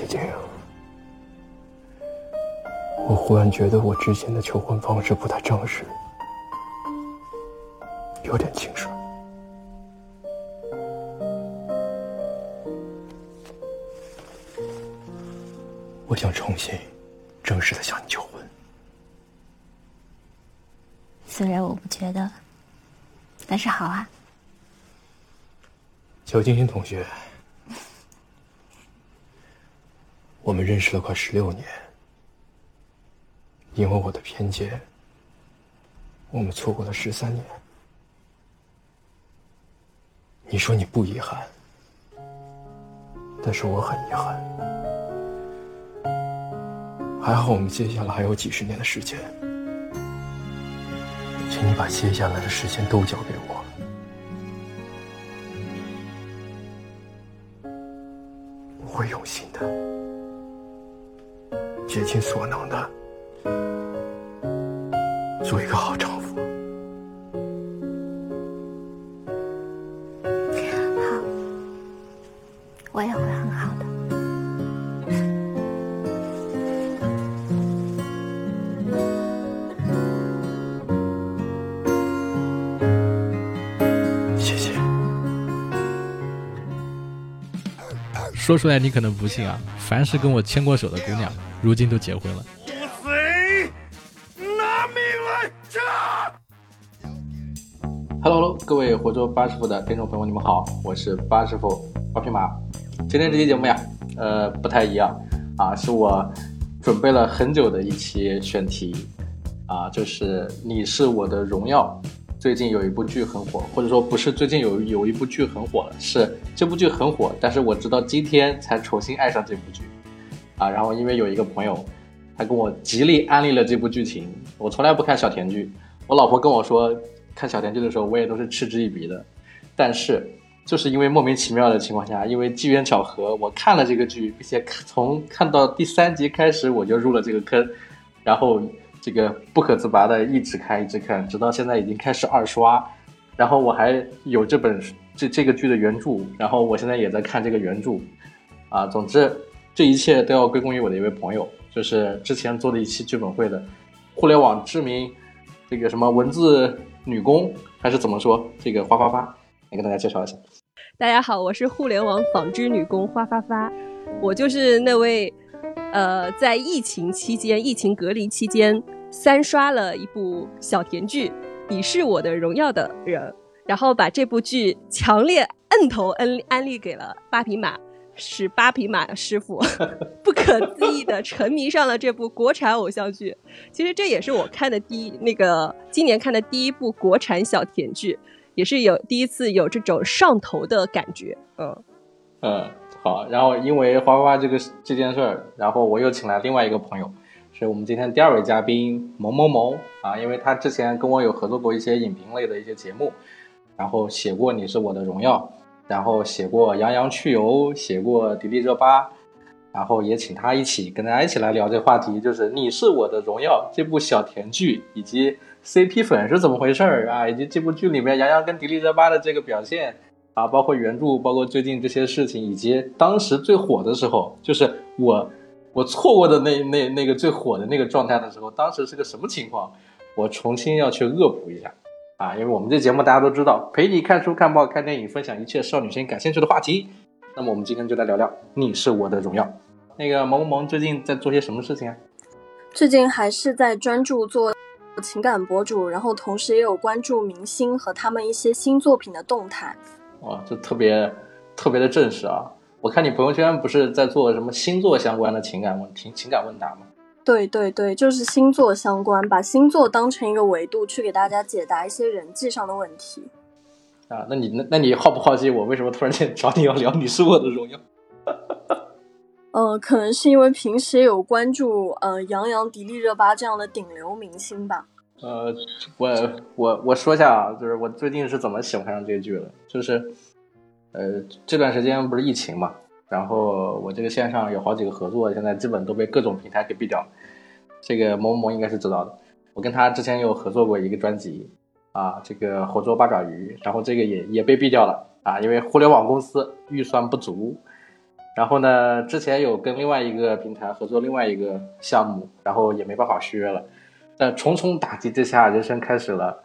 姐姐呀，我忽然觉得我之前的求婚方式不太正式，有点轻率。我想重新正式的向你求婚。虽然我不觉得，但是好啊。小晶晶同学，我们认识了快十六年，因为我的偏见，我们错过了十三年。你说你不遗憾，但是我很遗憾。还好我们接下来还有几十年的时间，请你把接下来的时间都交给我。会用心的，竭尽所能的，做一个好丈夫。好，我也会很好的。谢谢。说出来你可能不信啊，凡是跟我牵过手的姑娘，如今都结婚了。谁拿命来炸？Hello，各位活捉八师傅的听众朋友，你们好，我是八师傅八匹马。今天这期节目呀，呃，不太一样啊，是我准备了很久的一期选题啊，就是《你是我的荣耀》。最近有一部剧很火，或者说不是最近有有一部剧很火了，是这部剧很火，但是我直到今天才重新爱上这部剧啊。然后因为有一个朋友，他跟我极力安利了这部剧情，我从来不看小甜剧，我老婆跟我说看小甜剧的时候，我也都是嗤之以鼻的。但是就是因为莫名其妙的情况下，因为机缘巧合，我看了这个剧，并且从看到第三集开始，我就入了这个坑，然后这个不可自拔的一直看一直看，直到现在已经开始二刷。然后我还有这本这这个剧的原著，然后我现在也在看这个原著。啊，总之这一切都要归功于我的一位朋友，就是之前做的一期剧本会的互联网知名这个什么文字女工还是怎么说？这个花花花，来跟大家介绍一下。大家好，我是互联网纺织女工花发发，我就是那位，呃，在疫情期间、疫情隔离期间三刷了一部小甜剧《你是我的荣耀》的人，然后把这部剧强烈摁头安安利给了八匹马，是八匹马师傅 不可思议的沉迷上了这部国产偶像剧。其实这也是我看的第一那个今年看的第一部国产小甜剧。也是有第一次有这种上头的感觉，嗯嗯，好，然后因为花花这个这件事儿，然后我又请来另外一个朋友，是我们今天第二位嘉宾萌萌萌啊，因为他之前跟我有合作过一些影评类的一些节目，然后写过《你是我的荣耀》，然后写过《杨洋去油》，写过《迪丽热巴》，然后也请他一起跟大家一起来聊这话题，就是《你是我的荣耀》这部小甜剧以及。CP 粉是怎么回事儿啊？以及这部剧里面杨洋跟迪丽热巴的这个表现啊，包括原著，包括最近这些事情，以及当时最火的时候，就是我我错过的那那那个最火的那个状态的时候，当时是个什么情况？我重新要去恶补一下啊！因为我们这节目大家都知道，陪你看书、看报、看电影，分享一切少女心感兴趣的话题。那么我们今天就来聊聊《你是我的荣耀》。那个萌萌萌最近在做些什么事情啊？最近还是在专注做。情感博主，然后同时也有关注明星和他们一些新作品的动态。哇，这特别特别的正式啊！我看你朋友圈不是在做什么星座相关的情感问题情感问答吗？对对对，就是星座相关，把星座当成一个维度去给大家解答一些人际上的问题。啊，那你那那你好不好奇我为什么突然间找你要聊《你是我的荣耀》？呃，可能是因为平时也有关注呃杨洋、迪丽热巴这样的顶流明星吧。呃，我我我说一下啊，就是我最近是怎么喜欢上这个剧的，就是呃这段时间不是疫情嘛，然后我这个线上有好几个合作，现在基本都被各种平台给毙掉了。这个萌萌应该是知道的，我跟他之前有合作过一个专辑啊，这个活捉八爪鱼，然后这个也也被毙掉了啊，因为互联网公司预算不足。然后呢，之前有跟另外一个平台合作另外一个项目，然后也没办法续约了。在重重打击之下，人生开始了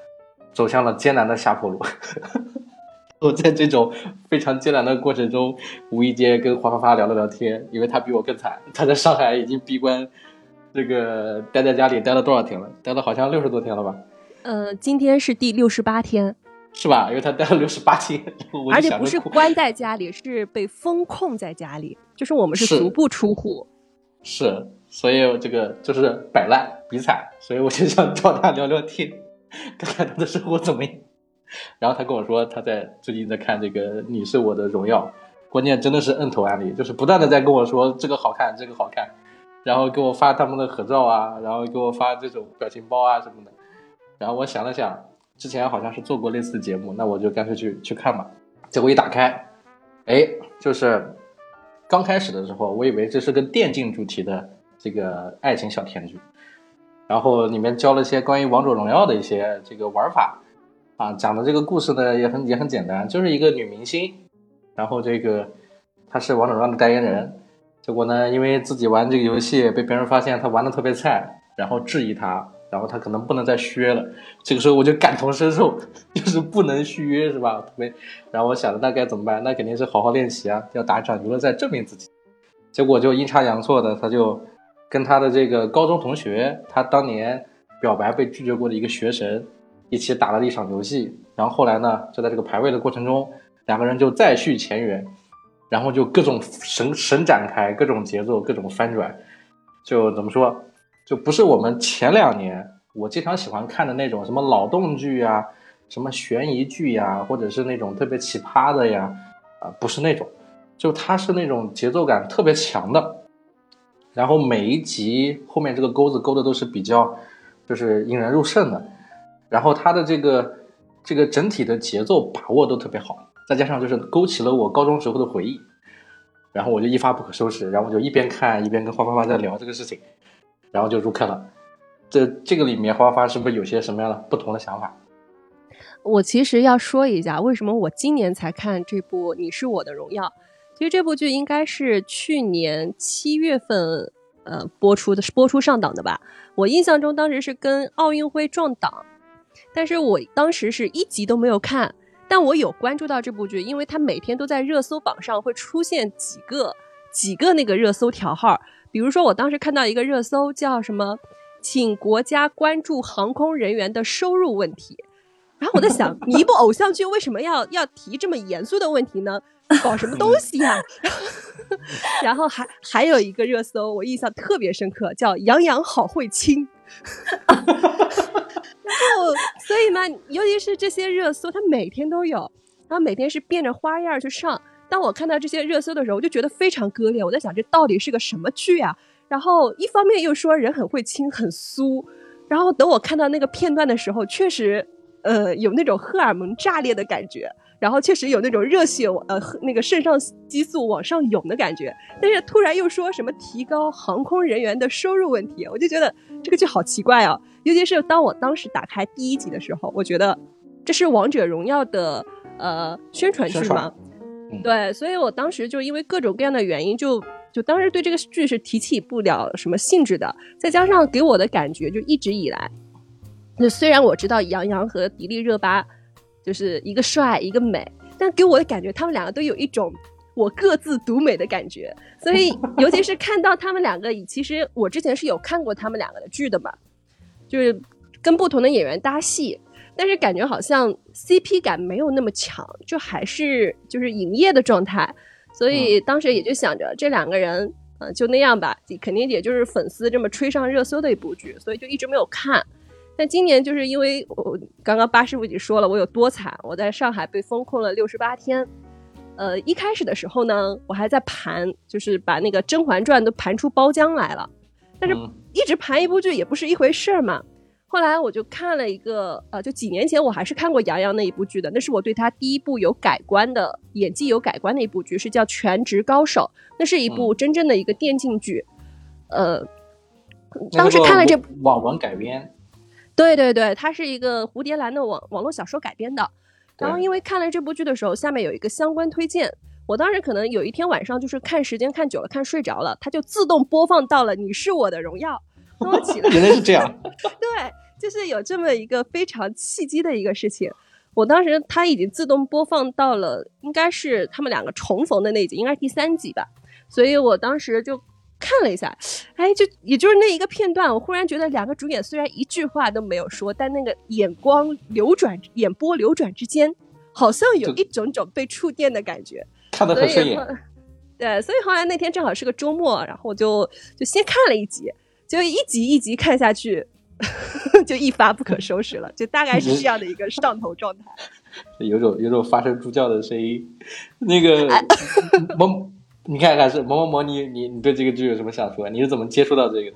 走向了艰难的下坡路。我在这种非常艰难的过程中，无意间跟黄发发聊了聊天，因为他比我更惨，他在上海已经闭关，这个待在家里待了多少天了？待了好像六十多天了吧？呃，今天是第六十八天，是吧？因为他待了六十八天，我而且不是关在家里，是被封控在家里，就是我们是是足不出户。是，所以这个就是摆烂比惨，所以我就想找他聊聊天，看看他的生活怎么样。然后他跟我说，他在最近在看这个《你是我的荣耀》，关键真的是摁头案例，就是不断的在跟我说这个好看，这个好看，然后给我发他们的合照啊，然后给我发这种表情包啊什么的。然后我想了想，之前好像是做过类似的节目，那我就干脆去去看吧。结果一打开，哎，就是刚开始的时候，我以为这是个电竞主题的这个爱情小甜剧，然后里面教了一些关于王者荣耀的一些这个玩法，啊，讲的这个故事呢也很也很简单，就是一个女明星，然后这个她是王者荣耀的代言人，结果呢因为自己玩这个游戏被别人发现她玩的特别菜，然后质疑她，然后她可能不能再续约了，这个时候我就感同身受，就是不能续约是吧？特别，然后我想着那该怎么办？那肯定是好好练习啊，要打一场游乐赛证明自己。结果就阴差阳错的，他就跟他的这个高中同学，他当年表白被拒绝过的一个学神，一起打了一场游戏。然后后来呢，就在这个排位的过程中，两个人就再续前缘，然后就各种神神展开，各种节奏，各种翻转，就怎么说，就不是我们前两年我经常喜欢看的那种什么脑洞剧呀、什么悬疑剧呀，或者是那种特别奇葩的呀，啊、不是那种。就它是那种节奏感特别强的，然后每一集后面这个钩子勾的都是比较，就是引人入胜的，然后它的这个这个整体的节奏把握都特别好，再加上就是勾起了我高中时候的回忆，然后我就一发不可收拾，然后我就一边看一边跟花花花在聊这个事情，然后就入坑了。这这个里面花花是不是有些什么样的不同的想法？我其实要说一下，为什么我今年才看这部《你是我的荣耀》。其实这部剧应该是去年七月份呃播出的，播出上档的吧。我印象中当时是跟奥运会撞档，但是我当时是一集都没有看，但我有关注到这部剧，因为它每天都在热搜榜上会出现几个几个那个热搜条号，比如说我当时看到一个热搜叫什么，请国家关注航空人员的收入问题。然后我在想，你一部偶像剧为什么要要提这么严肃的问题呢？搞什么东西呀、然后还还有一个热搜，我印象特别深刻，叫“杨洋好会亲”。然后，所以嘛，尤其是这些热搜，它每天都有，然后每天是变着花样去上。当我看到这些热搜的时候，我就觉得非常割裂。我在想，这到底是个什么剧啊？然后一方面又说人很会亲，很酥。然后等我看到那个片段的时候，确实，呃，有那种荷尔蒙炸裂的感觉。然后确实有那种热血呃那个肾上激素往上涌的感觉，但是突然又说什么提高航空人员的收入问题，我就觉得这个剧好奇怪啊！尤其是当我当时打开第一集的时候，我觉得这是王者荣耀的呃宣传剧吗，嗯对，所以我当时就因为各种各样的原因就。就当时对这个剧是提起不了什么兴致的，再加上给我的感觉就一直以来，就虽然我知道杨洋和迪丽热巴就是一个帅一个美，但给我的感觉他们两个都有一种我各自独美的感觉，所以 尤其是看到他们两个，其实我之前是有看过他们两个的剧的嘛，就是跟不同的演员搭戏，但是感觉好像 CP 感没有那么强，就还是就是营业的状态，所以当时也就想着这两个人，嗯、就那样吧，肯定也就是粉丝这么吹上热搜的一部剧，所以就一直没有看。但今年就是因为我刚刚八师傅已经说了，我有多惨，我在上海被封控了六十八天。呃，一开始的时候呢，我还在盘，就是把那个《甄嬛传》都盘出包浆来了，但是嗯一直盘一部剧也不是一回事儿嘛。后来我就看了一个，呃，就几年前我还是看过杨洋那一部剧的，那是我对他第一部有改观的演技有改观的一部剧，是叫《全职高手》，那是一部真正的一个电竞剧。呃，当时看了这部，网文改编，对对对，它是一个蝴蝶兰的网网络小说改编的。然后因为看了这部剧的时候，下面有一个相关推荐，我当时可能有一天晚上就是看时间看久了，看睡着了，它就自动播放到了《你是我的荣耀》，等我起来，原来是这样。对，就是有这么一个非常契机的一个事情。我当时它已经自动播放到了，应该是他们两个重逢的那集，应该是第三集吧。所以我当时就看了一下，哎，就也就是那一个片段，我忽然觉得两个主演虽然一句话都没有说，但那个眼光流转、眼波流转之间，好像有一种种被触电的感觉。看得很顺眼。对，所以后来那天正好是个周末，然后我就就先看了一集，就一集一集看下去，就一发不可收拾了，就大概是这样的一个上头状态。有种有种发声猪叫的声音，那个萌，你看看是某某某，你你你对这个剧有什么想说？你是怎么接触到这个？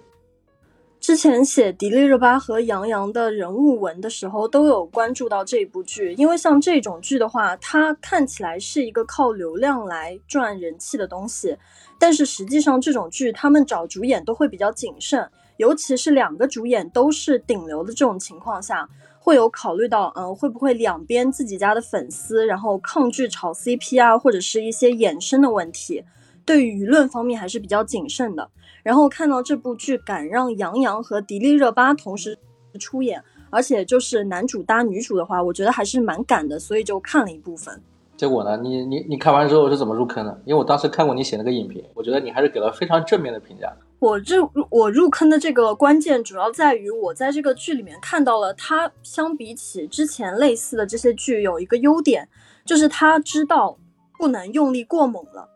之前写迪丽热巴和杨洋的人物文的时候，都有关注到这部剧，因为像这种剧的话，它看起来是一个靠流量来赚人气的东西，但是实际上这种剧他们找主演都会比较谨慎，尤其是两个主演都是顶流的这种情况下，会有考虑到，嗯，会不会两边自己家的粉丝然后抗拒炒 CP 啊，或者是一些衍生的问题，对于舆论方面还是比较谨慎的。然后看到这部剧敢让杨洋和迪丽热巴同时出演，而且就是男主搭女主的话，我觉得还是蛮敢的，所以就看了一部分。结果呢？你你你看完之后是怎么入坑的？因为我当时看过你写那个影评，我觉得你还是给了非常正面的评价。我入我入坑的这个关键主要在于我在这个剧里面看到了他相比起之前类似的这些剧有一个优点，就是他知道不能用力过猛了。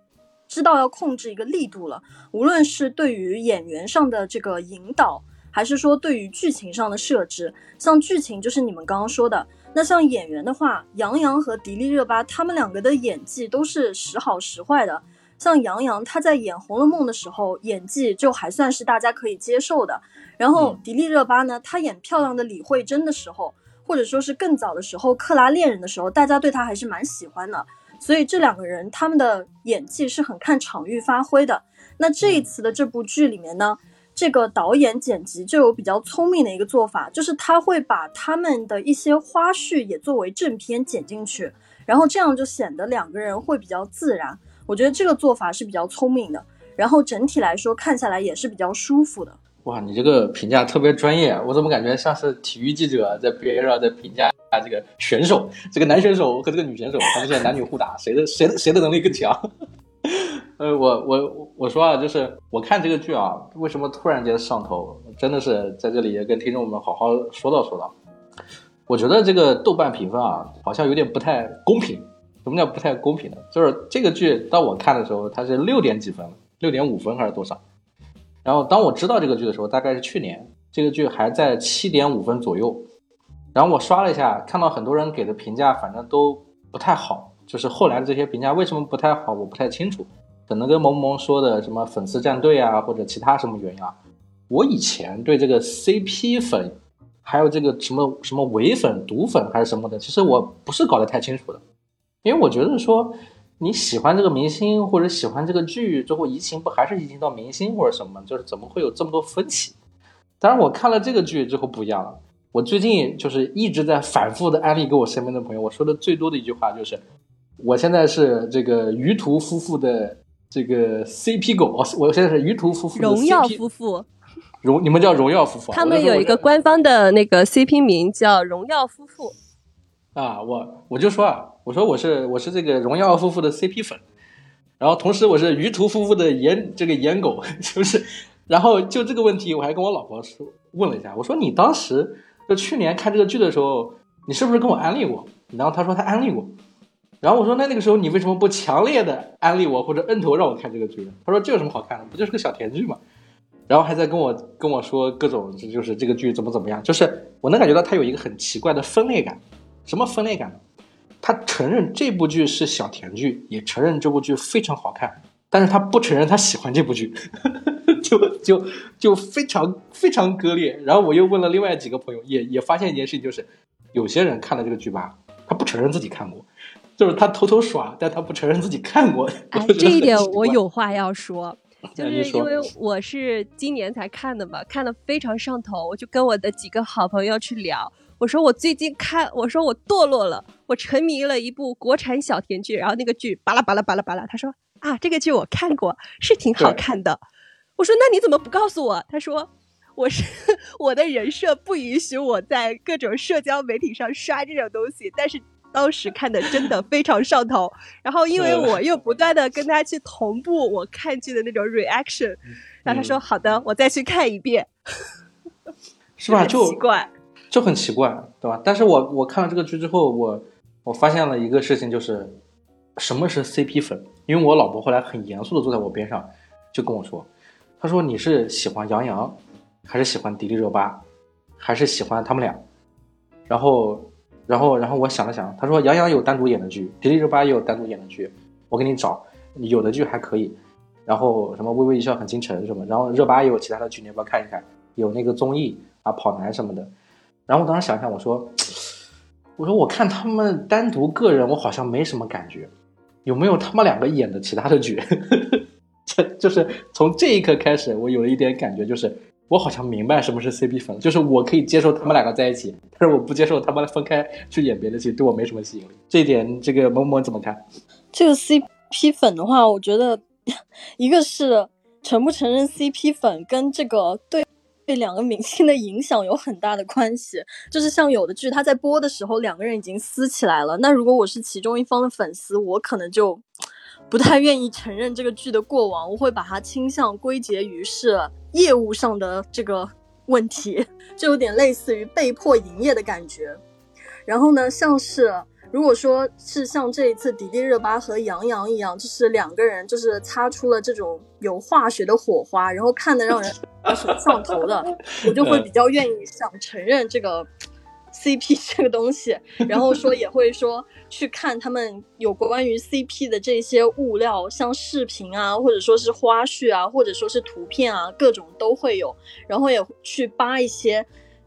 知道要控制一个力度了，无论是对于演员上的这个引导，还是说对于剧情上的设置，像剧情就是你们刚刚说的，那像演员的话，杨洋和迪丽热巴他们两个的演技都是时好时坏的。像杨洋他在演《红楼梦》的时候，演技就还算是大家可以接受的。然后迪丽热巴呢，她演漂亮的李慧珍的时候，或者说是更早的时候《克拉恋人》的时候，大家对她还是蛮喜欢的。所以这两个人他们的演技是很看场域发挥的。那这一次的这部剧里面呢，这个导演剪辑就有比较聪明的一个做法，就是他会把他们的一些花絮也作为正片剪进去，然后这样就显得两个人会比较自然。我觉得这个做法是比较聪明的，然后整体来说看下来也是比较舒服的。哇，你这个评价特别专业，我怎么感觉像是体育记者在边上在评价？啊这个选手，这个男选手和这个女选手，他们现在男女互打，谁的谁的谁的能力更强？呃，我我我说啊，就是我看这个剧啊，为什么突然间上头？真的是在这里也跟听众们好好说道说道。我觉得这个豆瓣评分啊，好像有点不太公平。什么叫不太公平呢？就是这个剧到我看的时候，它是六点几分，六点五分还是多少？然后当我知道这个剧的时候，大概是去年，这个剧还在七点五分左右。然后我刷了一下，看到很多人给的评价，反正都不太好。就是后来的这些评价为什么不太好，我不太清楚，可能跟萌萌说的什么粉丝战队啊，或者其他什么原因啊。我以前对这个 CP 粉，还有这个什么什么伪粉、毒粉还是什么的，其实我不是搞得太清楚的。因为我觉得说你喜欢这个明星或者喜欢这个剧，最后移情不还是移情到明星或者什么？就是怎么会有这么多分歧？当然我看了这个剧之后不一样了。我最近就是一直在反复的安利给我身边的朋友，我说的最多的一句话就是，我现在是这个于途夫妇的这个 CP 狗，我现在是于途夫妇的 CP, 荣耀夫妇，荣你们叫荣耀夫妇，他们有一个官方的那个 CP 名叫荣耀夫妇。啊，我我就说啊，我说我是我是这个荣耀夫妇的 CP 粉，然后同时我是于途夫妇的颜这个颜狗，就是，然后就这个问题，我还跟我老婆说问了一下，我说你当时。就去年看这个剧的时候，你是不是跟我安利过？然后他说他安利过，然后我说那那个时候你为什么不强烈的安利我或者摁头让我看这个剧呢？他说这有什么好看的？不就是个小甜剧嘛。然后还在跟我跟我说各种就是这个剧怎么怎么样，就是我能感觉到他有一个很奇怪的分裂感。什么分裂感呢？他承认这部剧是小甜剧，也承认这部剧非常好看，但是他不承认他喜欢这部剧。就就就非常非常割裂，然后我又问了另外几个朋友，也也发现一件事情，就是有些人看了这个剧吧，他不承认自己看过，就是他偷偷耍，但他不承认自己看过。哎，这一点我有话要说，就是因为我是今年才看的嘛，看的非常上头，我就跟我的几个好朋友去聊。我说我最近看，我说我堕落了，我沉迷了一部国产小甜剧，然后那个剧巴拉巴拉巴拉巴拉，他说啊，这个剧我看过，是挺好看的。我说那你怎么不告诉我？他说我是 我的人设不允许我在各种社交媒体上刷这种东西，但是当时看的真的非常上头。然后因为我又不断的跟他去同步我看剧的那种 reaction，然后他说好的，我再去看一遍。是吧？很就奇怪，就很奇怪，对吧？但是我我看了这个剧之后，我我发现了一个事情，就是什么是 CP 粉？因为我老婆后来很严肃的坐在我边上，就跟我说，他说你是喜欢杨洋，还是喜欢迪丽热巴，还是喜欢他们俩？然后，然后，然后我想了想，他说杨洋有单独演的剧，迪丽热巴也有单独演的剧，我给你找，有的剧还可以。然后什么微微一笑很倾城什么，然后热巴也有其他的剧，你要不要看一看？有那个综艺啊，跑男什么的。然后我当时想想，我说，我说我看他们单独个人，我好像没什么感觉，有没有他们两个演的其他的剧？就是从这一刻开始，我有了一点感觉，就是我好像明白什么是 CP 粉，就是我可以接受他们两个在一起，但是我不接受他们分开去演别的戏，对我没什么吸引力。这一点，这个萌萌怎么看？这个 CP 粉的话，我觉得一个是承不承认 CP 粉跟这个对对两个明星的影响有很大的关系。就是像有的剧，他在播的时候两个人已经撕起来了，那如果我是其中一方的粉丝，我可能就不太愿意承认这个剧的过往，我会把它倾向归结于是业务上的这个问题，就有点类似于被迫营业的感觉。然后呢，像是如果说是像这一次迪丽热巴和杨洋一样，就是两个人就是擦出了这种有化学的火花，然后看得让人很 上头的，我就会比较愿意想承认这个 CP 这个东西，然后说也会说去看他们有关于 CP 的这些物料，像视频啊，或者说是花絮啊，或者说是图片啊，各种都会有，然后也去扒一些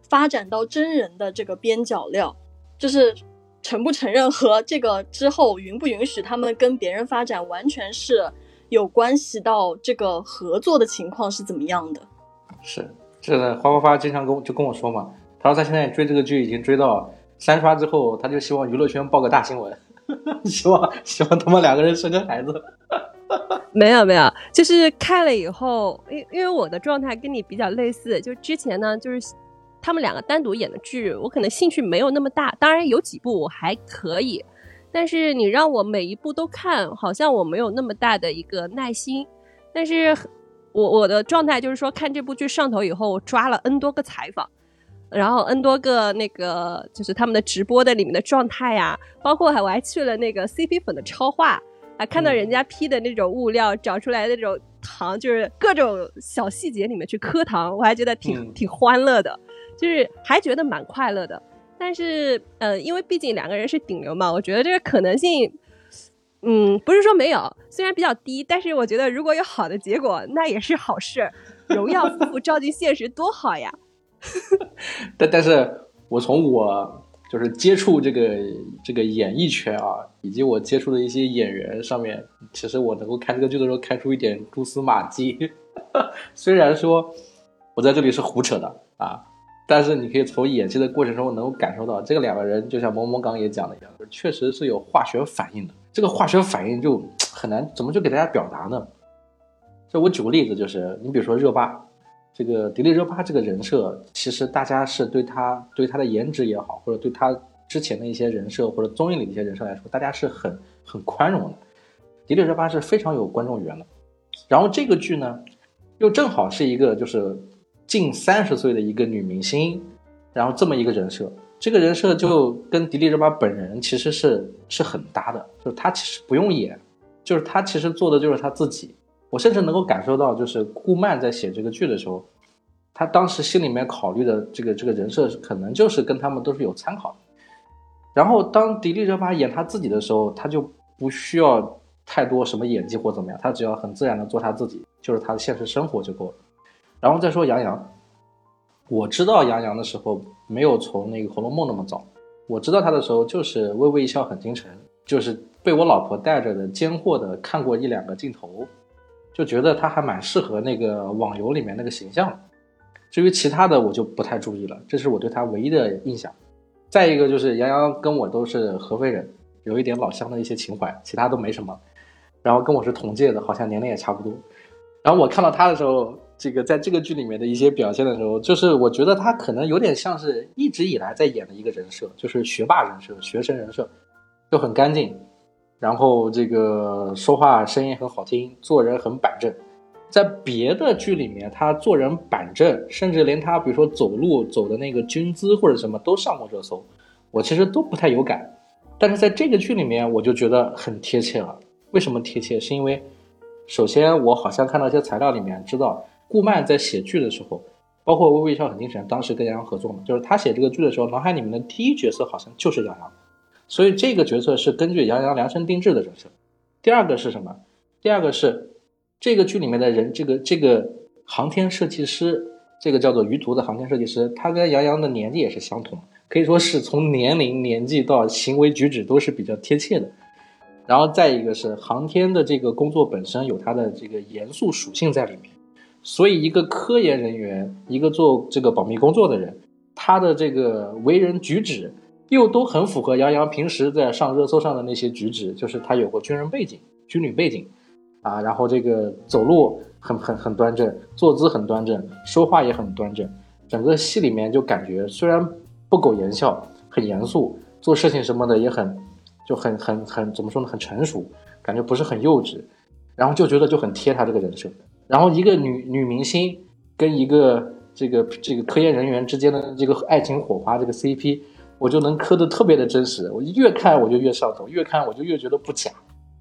发展到真人的这个边角料，就是。承不承认和这个之后允不允许他们跟别人发展，完全是有关系到这个合作的情况是怎么样的。是，这个，花花花经常跟我就跟我说嘛，然后他现在追这个剧已经追到三刷之后，他就希望娱乐圈报个大新闻，希望希望他们两个人生个孩子。没有没有，就是看了以后，因因为我的状态跟你比较类似，就之前呢就是。他们两个单独演的剧，我可能兴趣没有那么大。当然有几部我还可以，但是你让我每一部都看，好像我没有那么大的一个耐心。但是，我我的状态就是说，看这部剧上头以后，我抓了 N 多个采访，然后 N 多个那个就是他们的直播的里面的状态呀，包括还我还去了那个 CP 粉的超话，还看到人家 P 的那种物料找出来的那种糖，就是各种小细节里面去磕糖，我还觉得挺挺欢乐的。就是还觉得蛮快乐的，但是呃，因为毕竟两个人是顶流嘛，我觉得这个可能性，嗯，不是说没有，虽然比较低，但是我觉得如果有好的结果，那也是好事。荣耀夫妇照进现实多好呀！但但是，我从我就是接触这个这个演艺圈啊，以及我接触的一些演员上面，其实我能够看这个剧的时候看出一点蛛丝马迹。虽然说我在这里是胡扯的啊。但是你可以从演戏的过程中能够感受到，这个两个人就像萌萌刚也讲的一样，确实是有化学反应的。这个化学反应就很难怎么就给大家表达呢？就我举个例子，就是你比如说热巴，这个迪丽热巴这个人设，其实大家是对她对她的颜值也好，或者对她之前的一些人设或者综艺里的一些人设来说，大家是很很宽容的。迪丽热巴是非常有观众缘的。然后这个剧呢，又正好是一个就是。近三十岁的一个女明星，然后这么一个人设，这个人设就跟迪丽热巴本人其实是是很搭的，就是她其实不用演，就是她其实做的就是她自己。我甚至能够感受到，就是顾漫在写这个剧的时候，他当时心里面考虑的这个这个人设，可能就是跟他们都是有参考的。然后当迪丽热巴演她自己的时候，她就不需要太多什么演技或怎么样，她只要很自然的做她自己，就是她的现实生活就够了。然后再说杨洋，我知道杨洋的时候没有从那个《红楼梦》那么早，我知道他的时候就是《微微一笑很倾城》，就是被我老婆带着的奸货的看过一两个镜头，就觉得他还蛮适合那个网游里面那个形象。至于其他的我就不太注意了，这是我对他唯一的印象。再一个就是杨洋跟我都是合肥人，有一点老乡的一些情怀，其他都没什么。然后跟我是同届的，好像年龄也差不多。然后我看到他的时候，这个在这个剧里面的一些表现的时候，就是我觉得他可能有点像是一直以来在演的一个人设，就是学霸人设、学生人设，就很干净，然后这个说话声音很好听，做人很板正。在别的剧里面，他做人板正，甚至连他比如说走路走的那个军姿或者什么都上过热搜，我其实都不太有感。但是在这个剧里面，我就觉得很贴切了。为什么贴切？是因为首先我好像看到一些材料里面知道，顾漫在写剧的时候，包括《微微一笑很倾城》，当时跟杨洋合作嘛，就是他写这个剧的时候，脑海里面的第一角色好像就是杨洋，所以这个角色是根据杨洋量身定制的角色。第二个是什么？第二个是。这个剧里面的人，这个这个航天设计师，这个叫做于途的航天设计师，他跟杨洋的年纪也是相同，可以说是从年龄、年纪到行为举止都是比较贴切的。然后再一个是航天的这个工作本身有它的这个严肃属性在里面，所以一个科研人员，一个做这个保密工作的人，他的这个为人举止又都很符合杨洋平时在上热搜上的那些举止，就是他有过军人背景、军旅背景。啊，然后这个走路很很很端正，坐姿很端正，说话也很端正，整个戏里面就感觉虽然不苟言笑，很严肃，做事情什么的也很就很很很怎么说呢，很成熟，感觉不是很幼稚，然后就觉得就很贴他这个人设。然后一个女女明星跟一个这个这个科研人员之间的这个爱情火花，这个 CP，我就能磕的特别的真实，我越看我就越上头，越看我就越觉得不假。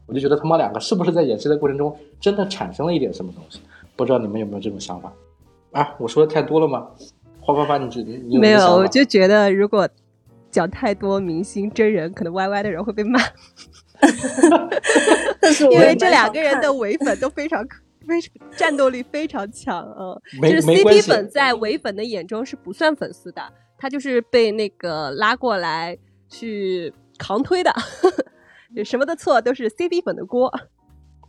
我就觉得他们两个是不是在演戏的过程中真的产生了一点什么东西？不知道你们有没有这种想法？啊，我说的太多了吗？花花花，你觉你没有？我就觉得如果讲太多明星真人，可能 YY 的人会被骂。因为这两个人的唯粉都非常非常战斗力非常强啊，就是 CP 粉在唯粉的眼中是不算粉丝的，他就是被那个拉过来去扛推的。什么的错都是 CP 粉的锅。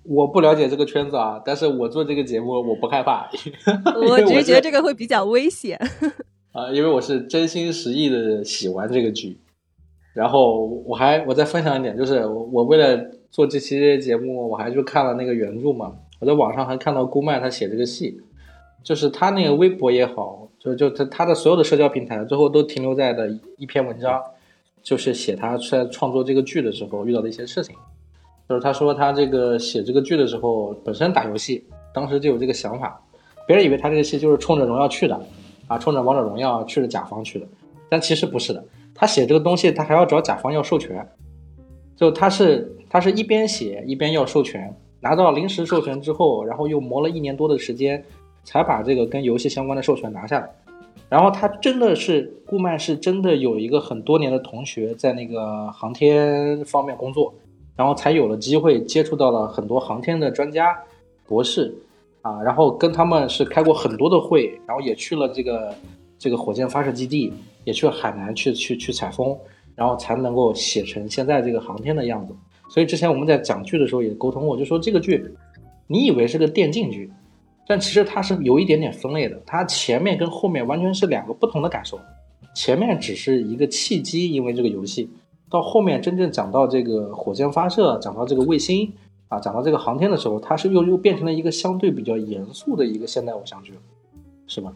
我不了解这个圈子啊，但是我做这个节目我不害怕。我只是觉得这个会比较危险。啊，因为我是真心实意的喜欢这个剧。然后我还我再分享一点，就是我为了做这期节目，我还去看了那个原著嘛。我在网上还看到顾漫他写这个戏，就是他那个微博也好，就就他他的所有的社交平台最后都停留在的一篇文章。就是写他在创作这个剧的时候遇到的一些事情，就是他说他这个写这个剧的时候本身打游戏，当时就有这个想法，别人以为他这个戏就是冲着荣耀去的，啊，冲着王者荣耀去的甲方去的，但其实不是的，他写这个东西他还要找甲方要授权，就他是他是一边写一边要授权，拿到临时授权之后，然后又磨了一年多的时间，才把这个跟游戏相关的授权拿下来。然后他真的是顾漫，是真的有一个很多年的同学在那个航天方面工作，然后才有了机会接触到了很多航天的专家、博士，啊，然后跟他们是开过很多的会，然后也去了这个这个火箭发射基地，也去了海南去去去采风，然后才能够写成现在这个航天的样子。所以之前我们在讲剧的时候也沟通过，就说这个剧，你以为是个电竞剧。但其实它是有一点点分类的，它前面跟后面完全是两个不同的感受。前面只是一个契机，因为这个游戏，到后面真正讲到这个火箭发射，讲到这个卫星啊，讲到这个航天的时候，它是又又变成了一个相对比较严肃的一个现代偶像剧，是吗？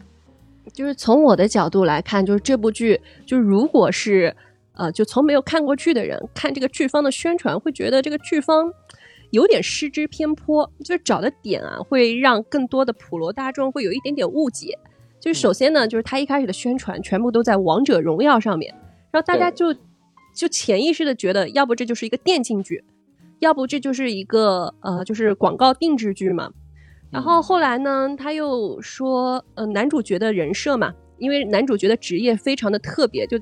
就是从我的角度来看，就是这部剧，就如果是呃，就从没有看过剧的人看这个剧方的宣传，会觉得这个剧方。有点失之偏颇，就是找的点啊，会让更多的普罗大众会有一点点误解。就是首先呢，就是他一开始的宣传全部都在王者荣耀上面，然后大家就就潜意识的觉得，要不这就是一个电竞剧，要不这就是一个呃，就是广告定制剧嘛。然后后来呢，他又说，呃，男主角的人设嘛，因为男主角的职业非常的特别，就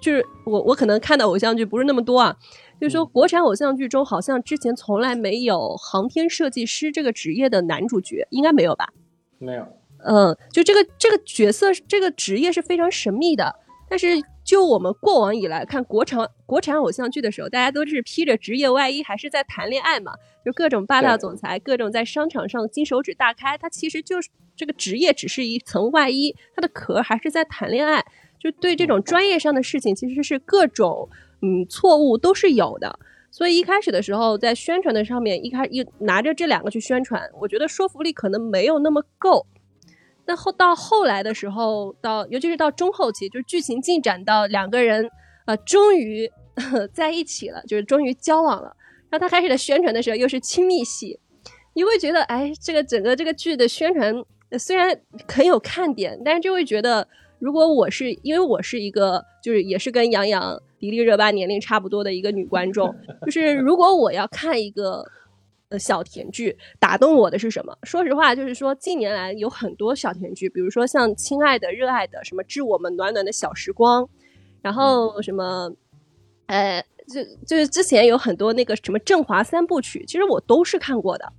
就是我我可能看的偶像剧不是那么多啊。就是说，国产偶像剧中好像之前从来没有航天设计师这个职业的男主角，应该没有吧？没有。嗯，就这个这个角色，这个职业是非常神秘的。但是就我们过往以来看国产国产偶像剧的时候，大家都是披着职业外衣，还是在谈恋爱嘛？就各种霸道总裁，各种在商场上金手指大开，他其实就是这个职业只是一层外衣，他的壳还是在谈恋爱。就对这种专业上的事情，其实是各种嗯错误都是有的。所以一开始的时候，在宣传的上面，一开一拿着这两个去宣传，我觉得说服力可能没有那么够。那后到后来的时候，到尤其是到中后期，就是剧情进展到两个人呃终于 在一起了，就是终于交往了。然后他开始的宣传的时候又是亲密戏，你会觉得哎，这个整个这个剧的宣传虽然很有看点，但是就会觉得，如果我是因为我是一个就是也是跟杨洋。迪丽热巴年龄差不多的一个女观众，就是如果我要看一个呃小甜剧，打动我的是什么？说实话，就是说近年来有很多小甜剧，比如说像《亲爱的》《热爱的》什么《致我们暖暖的小时光》，然后什么，呃，就就是之前有很多那个什么振华三部曲，其实我都是看过的。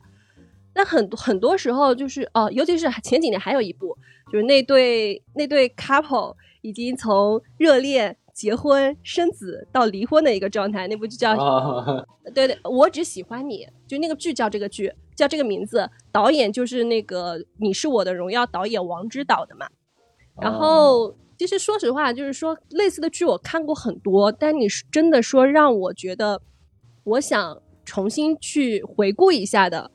那很很多时候就是哦，尤其是前几年还有一部，就是那对那对 couple 已经从热恋。结婚生子到离婚的一个状态，那部剧叫 对对，我只喜欢你，就那个剧叫这个剧叫这个名字，导演就是那个你是我的荣耀导演王之导的嘛。然后其实说实话，就是说类似的剧我看过很多，但你是真的说让我觉得我想重新去回顾一下的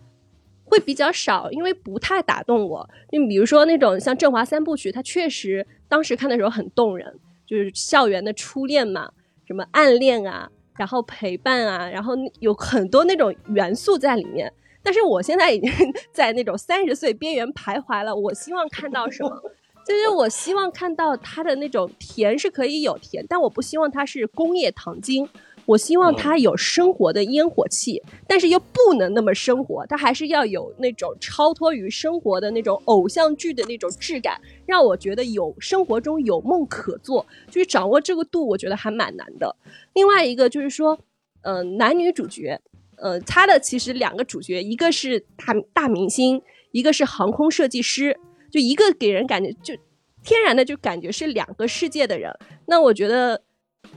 会比较少，因为不太打动我。就比如说那种像《振华三部曲》，它确实当时看的时候很动人。就是校园的初恋嘛，什么暗恋啊，然后陪伴啊，然后有很多那种元素在里面。但是我现在已经 在那种三十岁边缘徘徊了。我希望看到什么？就是我希望看到它的那种甜是可以有甜，但我不希望它是工业糖精。我希望它有生活的烟火气，但是又不能那么生活，它还是要有那种超脱于生活的那种偶像剧的那种质感，让我觉得有生活中有梦可做。就是掌握这个度，我觉得还蛮难的。另外一个就是说，嗯，男女主角，呃，他的其实两个主角，一个是大大明星，一个是航空设计师，就一个给人感觉就天然的就感觉是两个世界的人。那我觉得。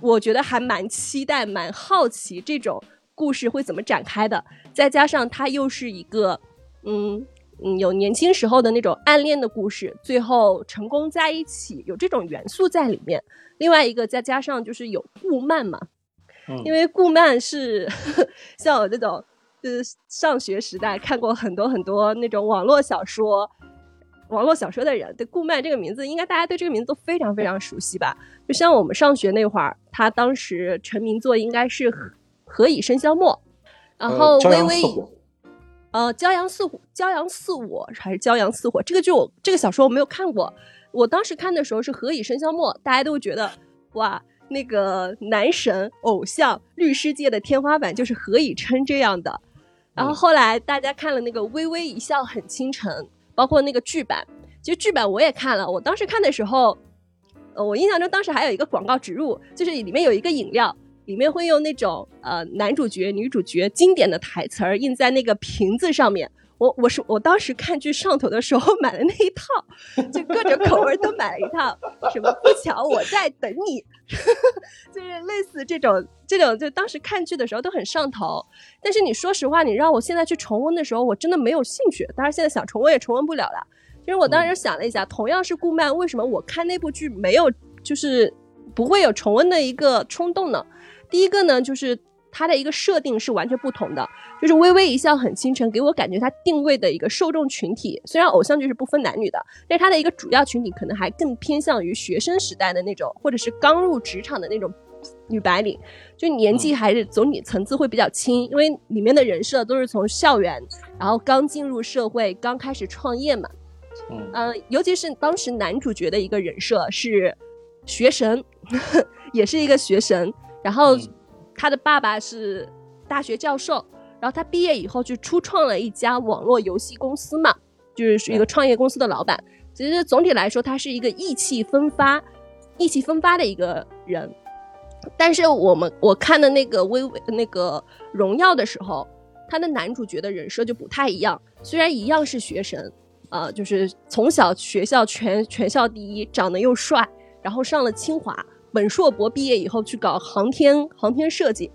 我觉得还蛮期待、蛮好奇这种故事会怎么展开的。再加上它又是一个，嗯嗯，有年轻时候的那种暗恋的故事，最后成功在一起，有这种元素在里面。另外一个再加上就是有顾漫嘛，因为顾漫是 像我这种，就是上学时代看过很多很多那种网络小说。网络小说的人对顾漫这个名字，应该大家对这个名字都非常非常熟悉吧？就像我们上学那会儿，他当时成名作应该是《何以笙箫默》，然后微微，呃，骄阳似火，骄阳似我还是骄阳似火？这个剧我这个小说我没有看过，我当时看的时候是《何以笙箫默》，大家都觉得哇，那个男神偶像律师界的天花板就是何以琛这样的。然后后来大家看了那个《微微一笑很倾城》。包括那个剧版，其实剧版我也看了。我当时看的时候，呃，我印象中当时还有一个广告植入，就是里面有一个饮料，里面会用那种呃男主角、女主角经典的台词儿印在那个瓶子上面。我我是我当时看剧上头的时候买了那一套，就各种口味都买了一套。什么不巧我在等你，就是类似这种这种，就当时看剧的时候都很上头。但是你说实话，你让我现在去重温的时候，我真的没有兴趣。当然现在想重温也重温不了了。其实我当时想了一下，同样是顾漫，为什么我看那部剧没有就是不会有重温的一个冲动呢？第一个呢，就是。它的一个设定是完全不同的，就是微微一笑很倾城，给我感觉它定位的一个受众群体，虽然偶像剧是不分男女的，但是它的一个主要群体可能还更偏向于学生时代的那种，或者是刚入职场的那种女白领，就年纪还是总体层次会比较轻，因为里面的人设都是从校园，然后刚进入社会，刚开始创业嘛，嗯，尤其是当时男主角的一个人设是学神，也是一个学神，然后。他的爸爸是大学教授，然后他毕业以后就初创了一家网络游戏公司嘛，就是一个创业公司的老板。其实总体来说，他是一个意气风发、意气风发的一个人。但是我们我看的那个微微那个荣耀的时候，他的男主角的人设就不太一样。虽然一样是学神，呃，就是从小学校全全校第一，长得又帅，然后上了清华。本硕博毕业以后去搞航天航天设计，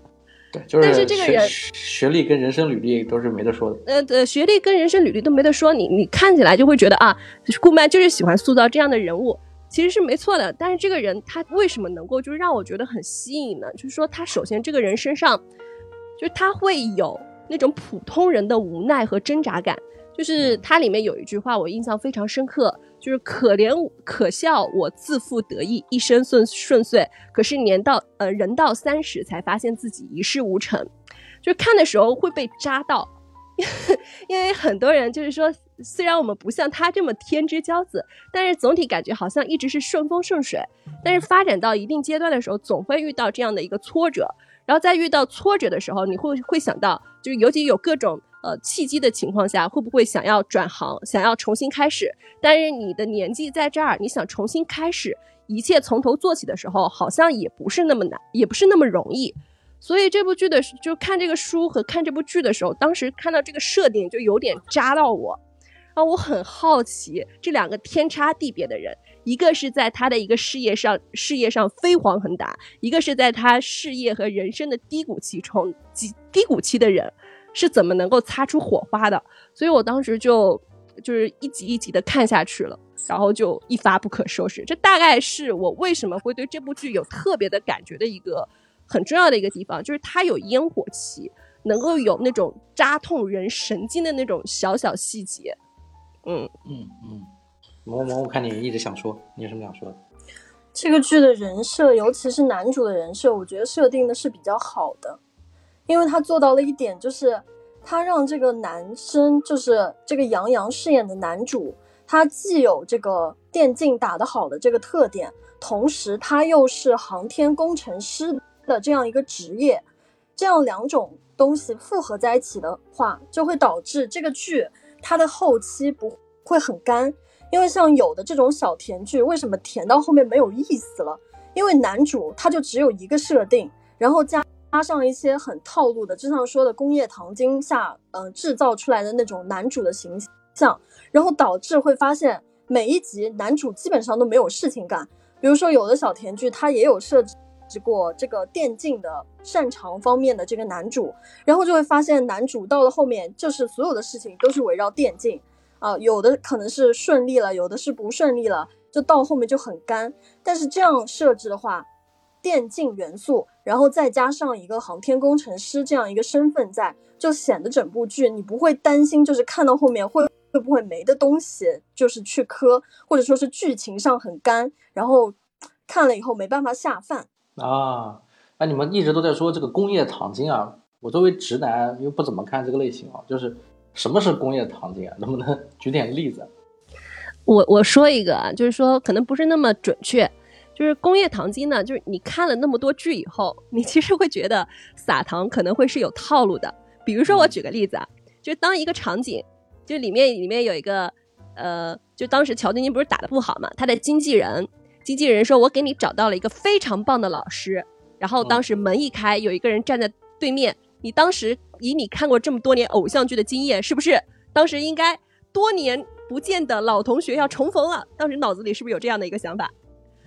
对，就是但是这个人学历跟人生履历都是没得说的。呃，对，学历跟人生履历都没得说，你你看起来就会觉得啊，顾漫就是喜欢塑造这样的人物。其实是没错的。但是这个人他为什么能够就是让我觉得很吸引呢？就是说他首先这个人身上，就是他会有那种普通人的无奈和挣扎感。就是它里面有一句话我印象非常深刻，就是可怜可笑我自负得意，一生顺顺遂，可是年到呃人到三十才发现自己一事无成。就是看的时候会被扎到，因为很多人就是说，虽然我们不像他这么天之骄子，但是总体感觉好像一直是顺风顺水。但是发展到一定阶段的时候，总会遇到这样的一个挫折。然后在遇到挫折的时候，你会会想到，就是尤其有各种。呃，契机的情况下，会不会想要转行，想要重新开始？但是你的年纪在这儿，你想重新开始，一切从头做起的时候，好像也不是那么难，也不是那么容易。所以这部剧的，就看这个书和看这部剧的时候，当时看到这个设定就有点扎到我。啊，我很好奇这两个天差地别的人，一个是在他的一个事业上事业上飞黄腾达，一个是在他事业和人生的低谷期中低低谷期的人。是怎么能够擦出火花的？所以我当时就就是一集一集的看下去了，然后就一发不可收拾。这大概是我为什么会对这部剧有特别的感觉的一个很重要的一个地方，就是它有烟火气，能够有那种扎痛人神经的那种小小细节。嗯嗯嗯，萌萌，我看你一直想说，你有什么想说的？这个剧的人设，尤其是男主的人设，我觉得设定的是比较好的。因为他做到了一点，就是他让这个男生，就是这个杨洋饰演的男主，他既有这个电竞打得好的这个特点，同时他又是航天工程师的这样一个职业，这样两种东西复合在一起的话，就会导致这个剧它的后期不会很干。因为像有的这种小甜剧，为什么甜到后面没有意思了？因为男主他就只有一个设定，然后加。加上一些很套路的，就像说的工业糖精下，嗯，制造出来的那种男主的形象，然后导致会发现每一集男主基本上都没有事情干。比如说有的小甜剧，它也有设置过这个电竞的擅长方面的这个男主，然后就会发现男主到了后面，就是所有的事情都是围绕电竞啊，有的可能是顺利了，有的是不顺利了，就到后面就很干。但是这样设置的话，电竞元素。然后再加上一个航天工程师这样一个身份在，就显得整部剧你不会担心，就是看到后面会会不会没的东西，就是去磕，或者说是剧情上很干，然后看了以后没办法下饭啊。那你们一直都在说这个工业糖精啊，我作为直男又不怎么看这个类型啊，就是什么是工业糖精啊？能不能 举点例子？我我说一个啊，就是说可能不是那么准确。就是工业糖精呢，就是你看了那么多剧以后，你其实会觉得撒糖可能会是有套路的。比如说，我举个例子啊，就当一个场景，就里面里面有一个，呃，就当时乔晶晶不是打的不好嘛，他的经纪人，经纪人说我给你找到了一个非常棒的老师，然后当时门一开，有一个人站在对面，你当时以你看过这么多年偶像剧的经验，是不是当时应该多年不见的老同学要重逢了？当时脑子里是不是有这样的一个想法？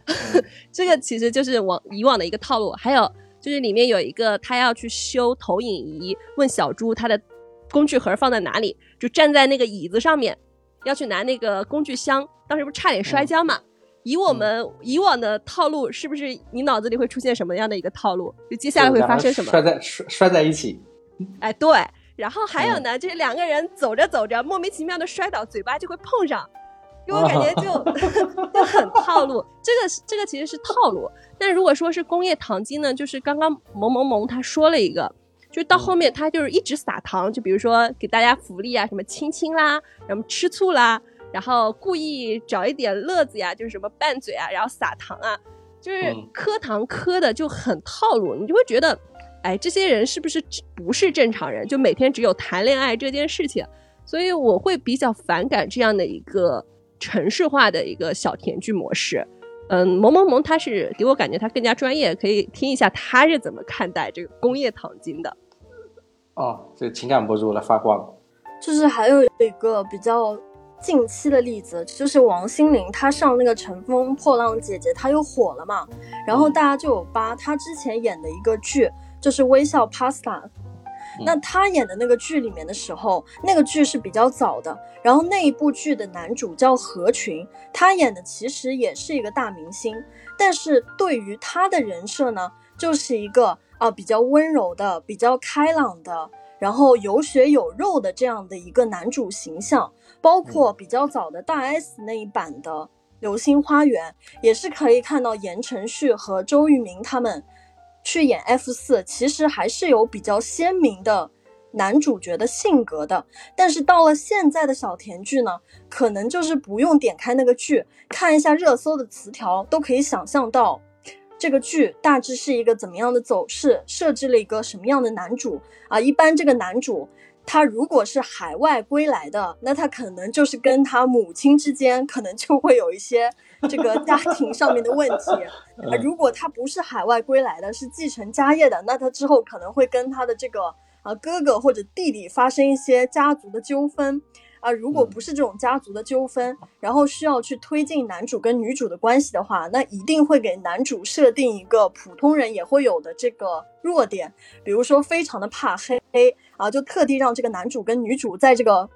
这个其实就是往以往的一个套路，还有就是里面有一个他要去修投影仪，问小猪他的工具盒放在哪里，就站在那个椅子上面，要去拿那个工具箱，当时不差点摔跤嘛？以我们以往的套路，是不是你脑子里会出现什么样的一个套路？就接下来会发生什么？摔在摔摔在一起。哎，对，然后还有呢，就是两个人走着走着，莫名其妙的摔倒，嘴巴就会碰上。给我感觉就 就很套路，这个这个其实是套路。但如果说是工业糖精呢，就是刚刚萌萌萌他说了一个，就到后面他就是一直撒糖，就比如说给大家福利啊，什么亲亲啦，什么吃醋啦，然后故意找一点乐子呀，就是什么拌嘴啊，然后撒糖啊，就是磕糖磕的就很套路，你就会觉得，哎，这些人是不是不是正常人？就每天只有谈恋爱这件事情，所以我会比较反感这样的一个。城市化的一个小甜剧模式，嗯，萌萌萌，他是给我感觉他更加专业，可以听一下他是怎么看待这个工业糖精的。哦，这个情感博主来发光。就是还有一个比较近期的例子，就是王心凌她上那个《乘风破浪姐姐》，她又火了嘛，然后大家就有扒她之前演的一个剧，就是《微笑 Pasta》，那他演的那个剧里面的时候，那个剧是比较早的，然后那一部剧的男主叫何群，他演的其实也是一个大明星，但是对于他的人设呢，就是一个啊比较温柔的、比较开朗的，然后有血有肉的这样的一个男主形象，包括比较早的大 S 那一版的《流星花园》，也是可以看到言承旭和周渝民他们。去演 F 四，其实还是有比较鲜明的男主角的性格的。但是到了现在的小甜剧呢，可能就是不用点开那个剧，看一下热搜的词条，都可以想象到这个剧大致是一个怎么样的走势，设置了一个什么样的男主啊。一般这个男主。他如果是海外归来的，那他可能就是跟他母亲之间可能就会有一些这个家庭上面的问题。啊，如果他不是海外归来的，是继承家业的，那他之后可能会跟他的这个啊哥哥或者弟弟发生一些家族的纠纷。啊，如果不是这种家族的纠纷，然后需要去推进男主跟女主的关系的话，那一定会给男主设定一个普通人也会有的这个弱点，比如说非常的怕黑啊，就特地让这个男主跟女主在这个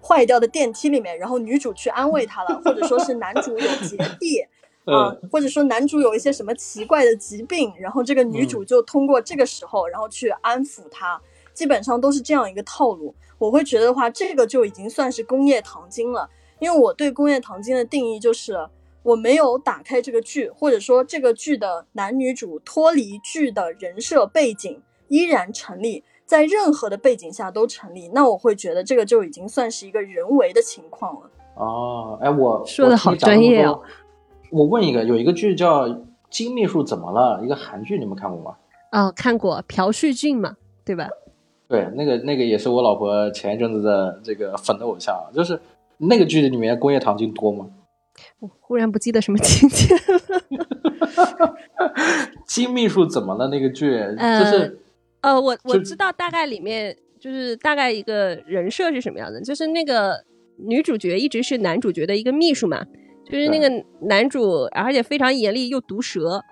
坏掉的电梯里面，然后女主去安慰他了，或者说是男主有洁 癖啊，或者说男主有一些什么奇怪的疾病，然后这个女主就通过这个时候，然后去安抚他，基本上都是这样一个套路。我会觉得的话，这个就已经算是工业糖精了。因为我对工业糖精的定义就是，我没有打开这个剧，或者说这个剧的男女主脱离剧的人设背景依然成立，在任何的背景下都成立，那我会觉得这个就已经算是一个人为的情况了。哦，哎，我说的好专业哦。我问一个，有一个剧叫《金秘书怎么了》，一个韩剧，你们看过吗？哦，看过，朴叙俊嘛，对吧？对，那个那个也是我老婆前一阵子的这个粉的偶像，就是那个剧里面工业糖精多吗？我忽然不记得什么情节了。金秘书怎么了？那个剧就是呃，我我知道大概里面就是大概一个人设是什么样的，就是那个女主角一直是男主角的一个秘书嘛，就是那个男主而且非常严厉又毒舌，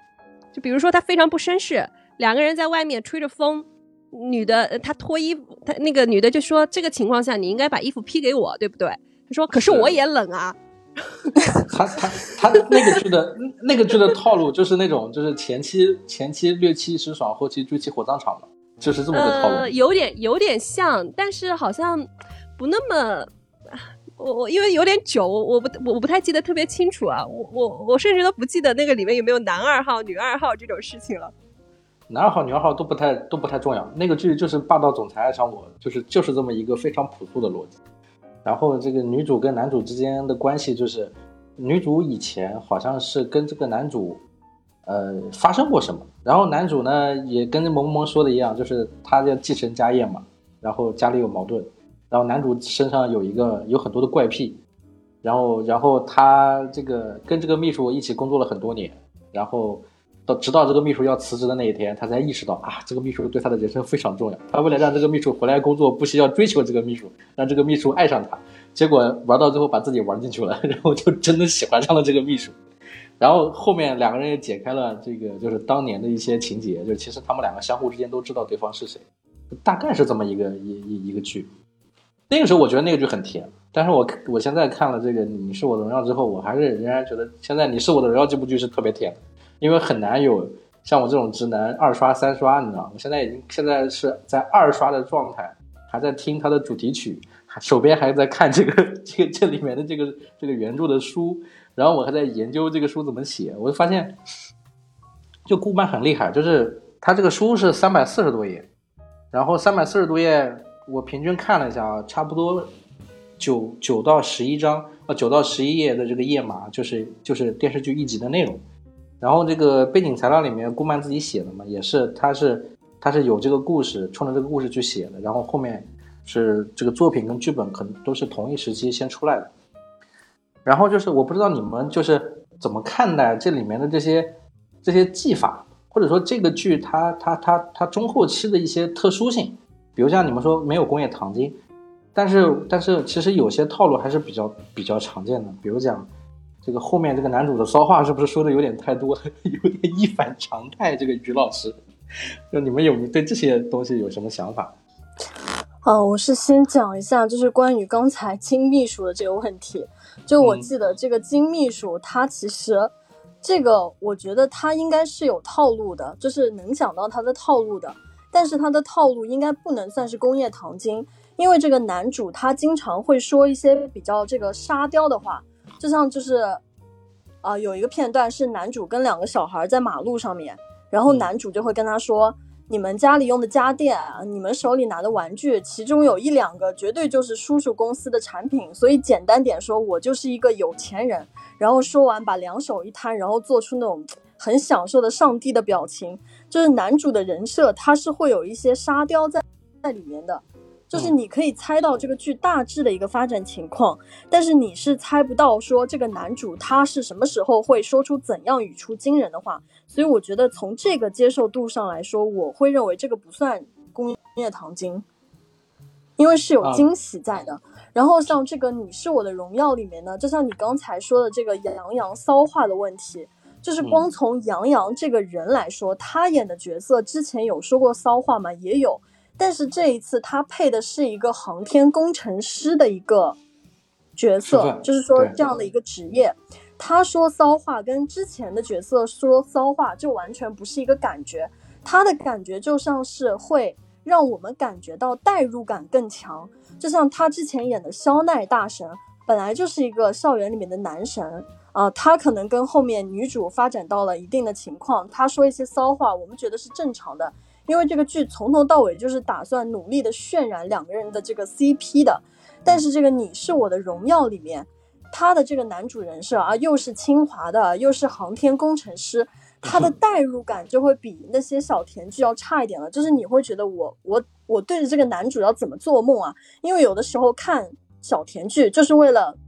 就比如说他非常不绅士，两个人在外面吹着风。女的，她脱衣服，她那个女的就说：“这个情况下，你应该把衣服披给我，对不对？”他说：“可是我也冷啊。”他他他那个剧的那个剧的套路就是那种，就是前期前期略妻时爽，后期追妻火葬场嘛，就是这么个套路。有点有点像，但是好像不那么。我我因为有点久，我不我不太记得特别清楚啊。我我我甚至都不记得那个里面有没有男二号、女二号这种事情了。男二号、女二号都不太都不太重要，那个剧就是霸道总裁爱上我，就是就是这么一个非常朴素的逻辑。然后这个女主跟男主之间的关系就是，女主以前好像是跟这个男主，呃发生过什么，然后男主呢也跟萌萌说的一样，就是他要继承家业嘛，然后家里有矛盾，然后男主身上有一个有很多的怪癖，然后然后他这个跟这个秘书一起工作了很多年，然后。到直到这个秘书要辞职的那一天，他才意识到啊，这个秘书对他的人生非常重要。他为了让这个秘书回来工作，不惜要追求这个秘书，让这个秘书爱上他，结果玩到最后把自己玩进去了，然后就真的喜欢上了这个秘书。然后后面两个人也解开了这个就是当年的一些情节，就是其实他们两个相互之间都知道对方是谁，大概是这么一个一一一个剧。那个时候我觉得那个剧很甜，但是我我现在看了这个《你是我的荣耀》之后，我还是仍然觉得现在《你是我的荣耀》这部剧是特别甜。因为很难有像我这种直男二刷三刷，你知道，我现在已经现在是在二刷的状态，还在听它的主题曲，手边还在看这个这个这里面的这个这个原著的书，然后我还在研究这个书怎么写，我就发现，就顾漫很厉害，就是他这个书是三百四十多页，然后三百四十多页，我平均看了一下啊，差不多九九到十一章啊，九到十一页的这个页码，就是就是电视剧一集的内容。然后这个背景材料里面，顾漫自己写的嘛，也是他是他是有这个故事，冲着这个故事去写的。然后后面是这个作品跟剧本可能都是同一时期先出来的。然后就是我不知道你们就是怎么看待这里面的这些这些技法，或者说这个剧它它它它中后期的一些特殊性，比如像你们说没有工业糖精，但是但是其实有些套路还是比较比较常见的，比如讲。这个后面这个男主的骚话是不是说的有点太多，有点一反常态？这个于老师，就你们有对这些东西有什么想法？啊，我是先讲一下，就是关于刚才金秘书的这个问题。就我嗯记得这个金秘书，他其实这个我觉得他应该是有套路的，就是能想到他的套路的。但是他的套路应该不能算是工业糖精，因为这个男主他经常会说一些比较这个沙雕的话，就像就是啊、有一个片段是男主跟两个小孩在马路上面，然后嗯男主就会跟他说。你们家里用的家电，啊你们手里拿的玩具，其中有一两个绝对就是叔叔公司的产品，所以简单点说，我就是一个有钱人。然后说完，把两手一摊，然后做出那种很享受的上帝的表情。就是男主的人设，他是会有一些沙雕在在里面的，就是你可以猜到这个剧大致的一个发展情况，但是你是猜不到说这个男主他是什么时候会说出怎样语出惊人的话。所以我觉得从这个接受度上来说，我会认为这个不算工业糖精，因为是有啊惊喜在的。然后像这个《你是我的荣耀》里面呢，就像你刚才说的这个杨洋骚话的问题，就是光从杨洋这个人来说，他演的角色之前有说过骚话吗？也有，但是这一次他配的是一个航天工程师的一个角色，就是说这样的一个职业。他说骚话跟之前的角色说骚话就完全不是一个感觉，他的感觉就像是会让我们感觉到代入感更强，就像他之前演的肖奈大神，本来就是一个校园里面的男神啊、他可能跟后面女主发展到了一定的情况，他说一些骚话，我们觉得是正常的，因为这个剧从头到尾就是打算努力的渲染两个人的这个 CP 的，但是这个你是我的荣耀里面。他的这个男主人设啊，又是清华的，又是航天工程师，他的代入感就会比那些小甜剧要差一点了。就是你会觉得我我我对着这个男主要怎么做梦啊？因为有的时候看小甜剧就是为了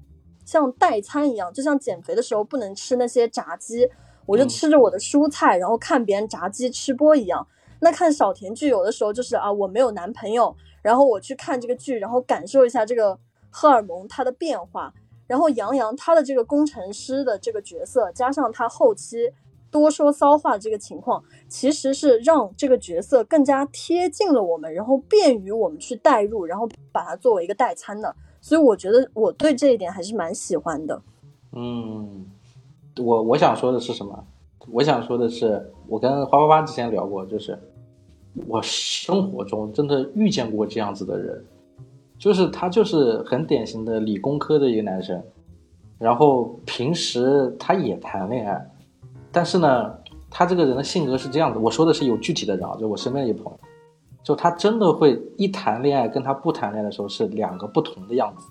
像代餐一样，就像减肥的时候不能吃那些炸鸡，我就嗯吃着我的蔬菜，然后看别人炸鸡吃播一样。那看小甜剧有的时候就是啊，我没有男朋友，然后我去看这个剧，然后感受一下这个荷尔蒙它的变化。然后杨洋他的这个工程师的这个角色，加上他后期多说骚话这个情况，其实是让这个角色更加贴近了我们，然后便于我们去代入，然后把它作为一个代餐的。所以我觉得我对这一点还是蛮喜欢的。嗯，我我想说的是什么？我想说的是，我跟花花花之前聊过，就是我生活中真的遇见过这样子的人，就是他就是很典型的理工科的一个男生，然后平时他也谈恋爱，但是呢，他这个人的性格是这样的，我说的是有具体的人啊，就我身边的一个朋友，就他真的会一谈恋爱跟他不谈恋爱的时候是两个不同的样子。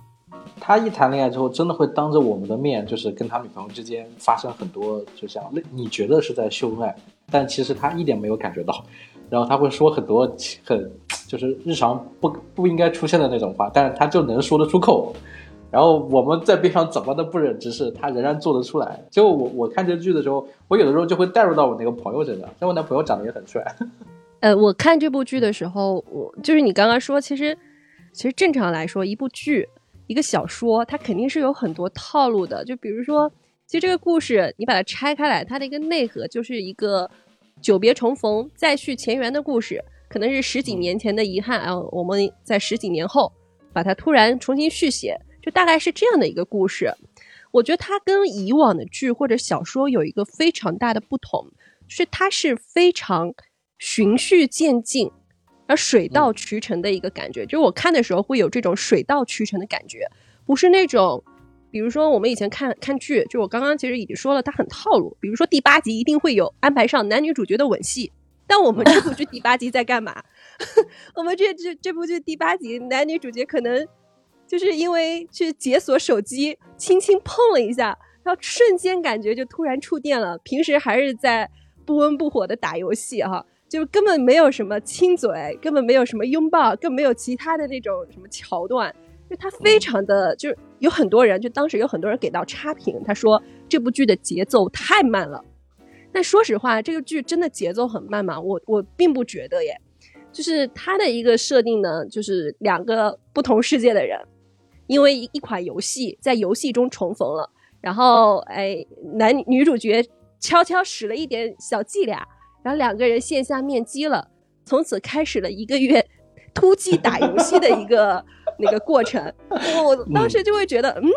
他一谈恋爱之后，真的会当着我们的面，就是跟他女朋友之间发生很多，就像那你觉得是在秀恩爱，但其实他一点没有感觉到。然后他会说很多很就是日常不不应该出现的那种话，但是他就能说得出口。然后我们在边上怎么都不忍直视，他仍然做得出来。就我我看这剧的时候，我有的时候就会带入到我那个朋友身上，但我男朋友长得也很帅。呃，我看这部剧的时候，我就是你刚刚说，其实其实正常来说，一部剧、一个小说，它肯定是有很多套路的。就比如说，其实这个故事你把它拆开来，它的一个内核就是一个久别重逢、再续前缘的故事，可能是十几年前的遗憾啊，我们在十几年后把它突然重新续写，就大概是这样的一个故事。我觉得它跟以往的剧或者小说有一个非常大的不同，就是它是非常循序渐进，而水到渠成的一个感觉。就是我看的时候会有这种水到渠成的感觉，不是那种，比如说我们以前看看剧，就我刚刚其实已经说了，它很套路。比如说第八集一定会有安排上男女主角的吻戏，但我们这部剧第八集在干嘛？我们这这这部剧第八集男女主角可能就是因为去解锁手机，轻轻碰了一下，然后瞬间感觉就突然触电了。平时还是在不温不火的打游戏哈，就根本没有什么亲嘴，根本没有什么拥抱，更没有其他的那种什么桥段。就他非常的，就是有很多人，就当时有很多人给到差评，他说这部剧的节奏太慢了。但说实话，这个剧真的节奏很慢吗？我我并不觉得耶。就是它的一个设定呢，就是两个不同世界的人，因为一一款游戏在游戏中重逢了，然后哎，男女主角悄悄使了一点小伎俩，然后两个人线下面基了，从此开始了一个月 突击打游戏的一个那个过程。我我当时就会觉得，嗯，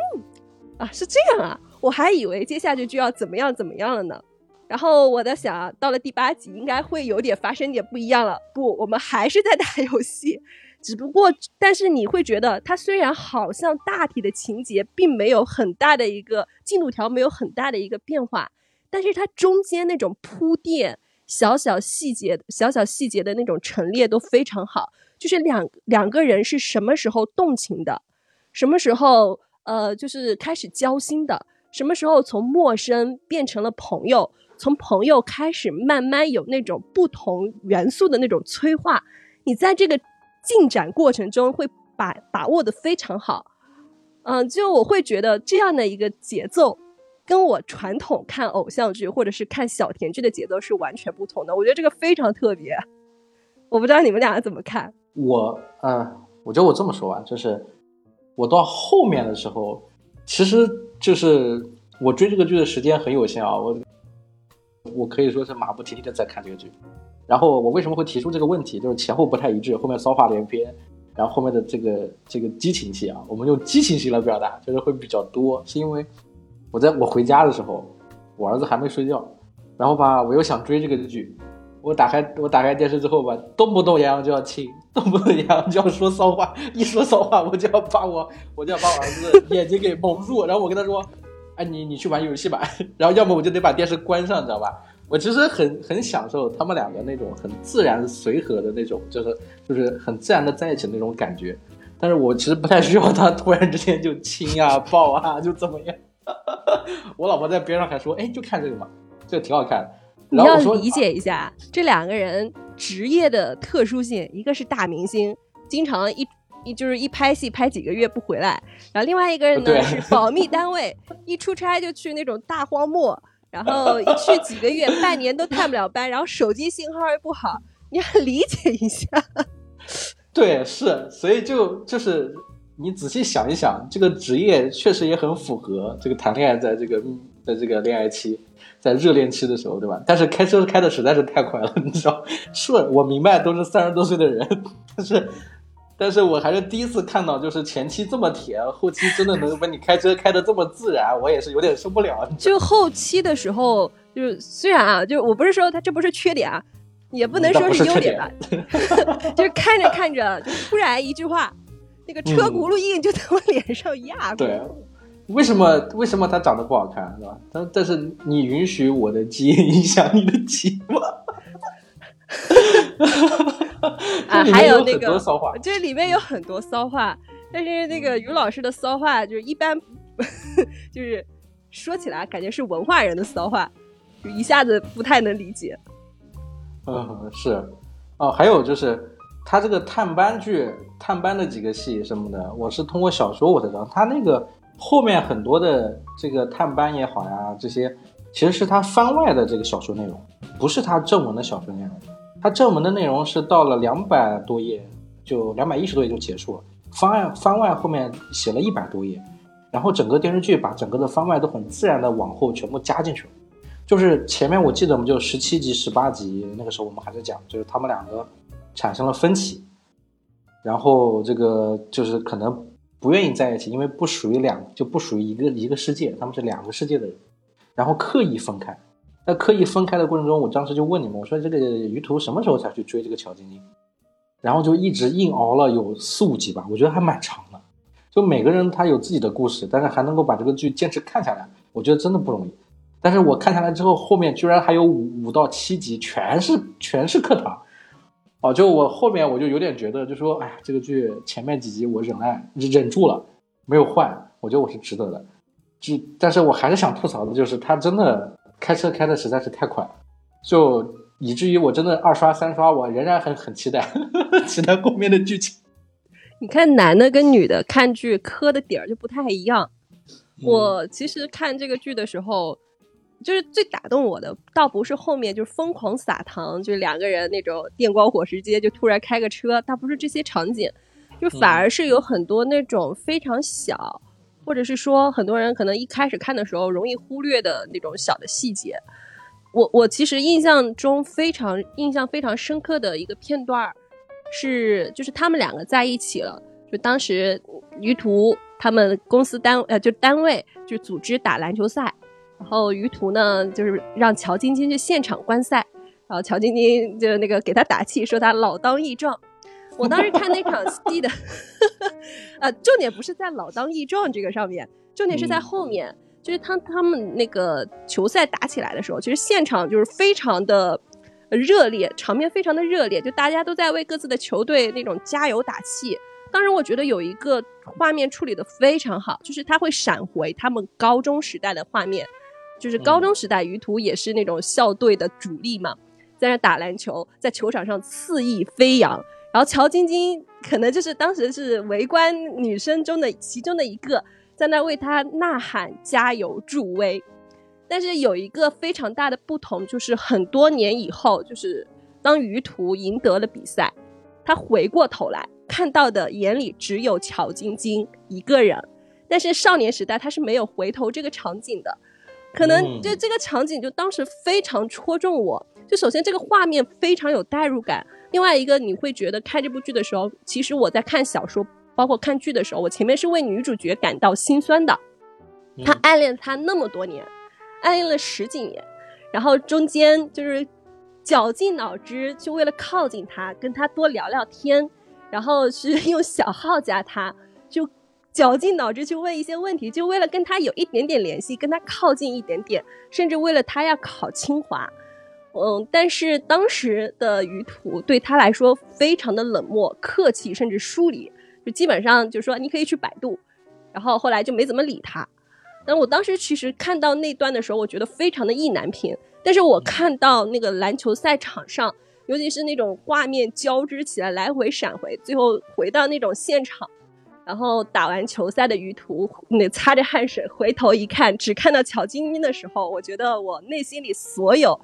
啊是这样啊，我还以为接下去就要怎么样怎么样了呢。然后我在想，到了第八集应该会有点发生点不一样了。不，我们还是在打游戏，只不过，但是你会觉得，它虽然好像大体的情节并没有很大的一个进度条，没有很大的一个变化，但是它中间那种铺垫、小小细节、小小细节的那种陈列都非常好。就是两两个人是什么时候动情的，什么时候呃，就是开始交心的，什么时候从陌生变成了朋友。从朋友开始，慢慢有那种不同元素的那种催化，你在这个进展过程中会把把握的非常好。嗯，就我会觉得这样的一个节奏，跟我传统看偶像剧或者是看小甜剧的节奏是完全不同的。我觉得这个非常特别。我不知道你们俩怎么看？我，嗯，我觉得我这么说吧，就是我到后面的时候，其实就是我追这个剧的时间很有限啊，我。我可以说是马不停蹄的在看这个剧，然后我为什么会提出这个问题？就是前后不太一致，后面骚话连篇，然后后面的这个这个激情戏啊，我们用激情戏来表达，就是会比较多，是因为我在我回家的时候，我儿子还没睡觉，然后吧，我又想追这个剧，我打开我打开电视之后吧，动不动洋洋就要亲，动不动洋洋就要说骚话，一说骚话我就要把我我就要把我儿子 眼睛给蒙住，然后我跟他说。哎，你你去玩游戏吧，然后要么我就得把电视关上，知道吧？我其实很很享受他们两个那种很自然随和的那种，就是就是很自然的在一起那种感觉。但是我其实不太需要他突然之间就亲啊抱啊就怎么样。我老婆在边上还说：“哎，就看这个嘛，这个挺好看的。”你要理解一下这两个人职业的特殊性，一个是大明星，经常一。一就是一拍戏拍几个月不回来，然后另外一个人呢是保密单位，一出差就去那种大荒漠，然后一去几个月半年都探不了班，然后手机信号又不好，你要理解一下。对，是，所以就就是你仔细想一想，这个职业确实也很符合这个谈恋爱在这个在这个恋爱期，在热恋期的时候，对吧？但是开车开的实在是太快了，你知道？是我明白，都是三十多岁的人，但是。但是我还是第一次看到，就是前期这么甜，后期真的能把你开车开的这么自然，我也是有点受不了。就后期的时候，就是虽然啊，就我不是说他这不是缺点啊，也不能说是优点吧，就是看着看着，就突然一句话，那个车轱辘印就在我脸上压过。对，为什么为什么他长得不好看，是吧？但但是你允许我的基因影响你的期望。啊，还有那个，这里面有很多骚话，但是那个于老师的骚话就是一般，就是说起来感觉是文化人的骚话，就一下子不太能理解。嗯，是，哦，还有就是他这个探班剧、探班的几个戏什么的，我是通过小说我才知道，他那个后面很多的这个探班也好呀，这些其实是他番外的这个小说内容，不是他正文的小说内容。它正文的内容是到了两百多页，就两百一十多页就结束了。番外番外后面写了一百多页，然后整个电视剧把整个的番外都很自然的往后全部加进去了。就是前面我记得我们就十七集、十八集，那个时候我们还在讲，就是他们两个产生了分歧，然后这个就是可能不愿意在一起，因为不属于两，就不属于一个一个世界，他们是两个世界的人，然后刻意分开。在刻意分开的过程中，我当时就问你们，我说这个于途什么时候才去追这个乔晶晶？然后就一直硬熬了有四五集吧，我觉得还蛮长的。就每个人他有自己的故事，但是还能够把这个剧坚持看下来，我觉得真的不容易。但是我看下来之后，后面居然还有五五到七集，全是全是课堂。哦，就我后面我就有点觉得，就说哎呀，这个剧前面几集我忍耐忍住了，没有换，我觉得我是值得的。就但是我还是想吐槽的，就是他真的。开车开的实在是太快，就以至于我真的二刷三刷，我仍然很很期待，期待后面的剧情。你看男的跟女的看剧磕的点儿就不太一样。我其实看这个剧的时候，就是最打动我的，倒不是后面就是疯狂撒糖，就是两个人那种电光火石间就突然开个车，倒不是这些场景，就反而是有很多那种非常小。或者是说，很多人可能一开始看的时候容易忽略的那种小的细节，我我其实印象中非常印象非常深刻的一个片段是就是他们两个在一起了，就当时于途他们公司单呃就单位就组织打篮球赛，然后于途呢就是让乔晶晶去现场观赛，然后乔晶晶就那个给他打气，说他老当益壮。我当时看那场戏的，呃，重点不是在老当益壮这个上面，重点是在后面，就是他他们那个球赛打起来的时候，其实现场就是非常的热烈，场面非常的热烈，就大家都在为各自的球队那种加油打气。当时我觉得有一个画面处理的非常好，就是他会闪回他们高中时代的画面，就是高中时代于途也是那种校队的主力嘛，在那打篮球，在球场上肆意飞扬。然后乔晶晶可能就是当时是围观女生中的其中的一个，在那为他呐喊加油助威。但是有一个非常大的不同，就是很多年以后，就是当于途赢得了比赛，他回过头来看到的眼里只有乔晶晶一个人。但是少年时代他是没有回头这个场景的，可能就这个场景就当时非常戳中我。就首先这个画面非常有代入感。另外一个，你会觉得看这部剧的时候，其实我在看小说，包括看剧的时候，我前面是为女主角感到心酸的。他暗恋他那么多年，暗恋了十几年，然后中间就是绞尽脑汁，就为了靠近他，跟他多聊聊天，然后是 用小号加他，就绞尽脑汁去问一些问题，就为了跟他有一点点联系，跟他靠近一点点，甚至为了他要考清华。嗯，但是当时的于途对他来说非常的冷漠、客气，甚至疏离，就基本上就说你可以去百度，然后后来就没怎么理他。但我当时其实看到那段的时候，我觉得非常的意难平。但是我看到那个篮球赛场上，尤其是那种画面交织起来、来回闪回，最后回到那种现场，然后打完球赛的余途那擦着汗水回头一看，只看到乔晶晶的时候，我觉得我内心里所有。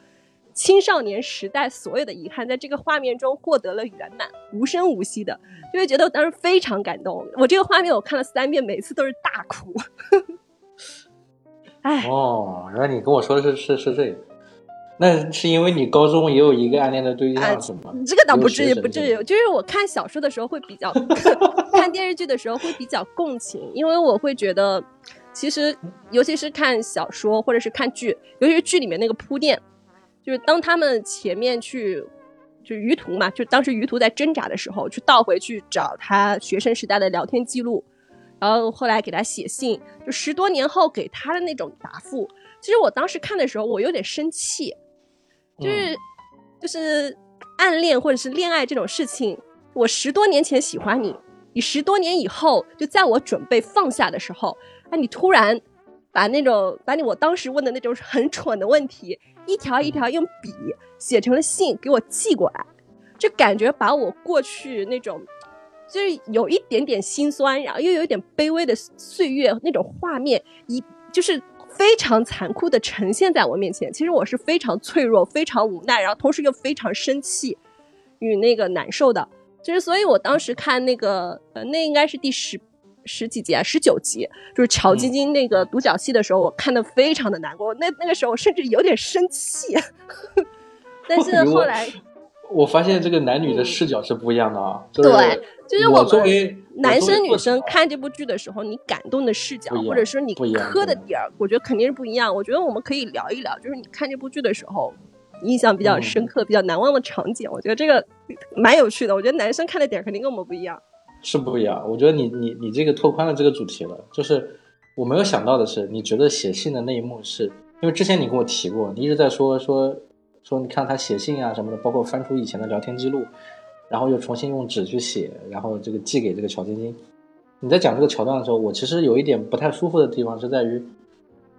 青少年时代所有的遗憾，在这个画面中获得了圆满，无声无息的，就会觉得我当时非常感动。我这个画面我看了三遍，每次都是大哭。哎，哦，原来你跟我说的是是是这个，那是因为你高中也有一个暗恋的对象是吗？这个倒不至于，不至于。就是我看小说的时候会比较，看电视剧的时候会比较共情，因为我会觉得，其实尤其是看小说或者是看剧，尤其是剧里面那个铺垫。就是当他们前面去，就于途嘛，就当时于途在挣扎的时候，去倒回去找他学生时代的聊天记录，然后后来给他写信，就十多年后给他的那种答复。其实我当时看的时候，我有点生气，就是就是暗恋或者是恋爱这种事情，我十多年前喜欢你，你十多年以后，就在我准备放下的时候，哎，你突然把那种把你我当时问的那种很蠢的问题。一条一条用笔写成了信给我寄过来，就感觉把我过去那种，就是有一点点心酸，然后又有一点卑微的岁月那种画面，一就是非常残酷的呈现在我面前。其实我是非常脆弱、非常无奈，然后同时又非常生气与那个难受的。就是所以我当时看那个，呃，那应该是第十。十几集啊，十九集，就是乔晶晶那个独角戏的时候，我看的非常的难过。那那个时候甚至有点生气。但是后来，我发现这个男女的视角是不一样的啊。对，就是我们男生女生看这部剧的时候，你感动的视角，或者说你磕的点儿，我觉得肯定是不一样。我觉得我们可以聊一聊，就是你看这部剧的时候，印象比较深刻、比较难忘的场景。我觉得这个蛮有趣的。我觉得男生看的点肯定跟我们不一样。是不一样，我觉得你你你这个拓宽了这个主题了，就是我没有想到的是，你觉得写信的那一幕是因为之前你跟我提过，你一直在说说说你看他写信啊什么的，包括翻出以前的聊天记录，然后又重新用纸去写，然后这个寄给这个乔晶晶。你在讲这个桥段的时候，我其实有一点不太舒服的地方是在于，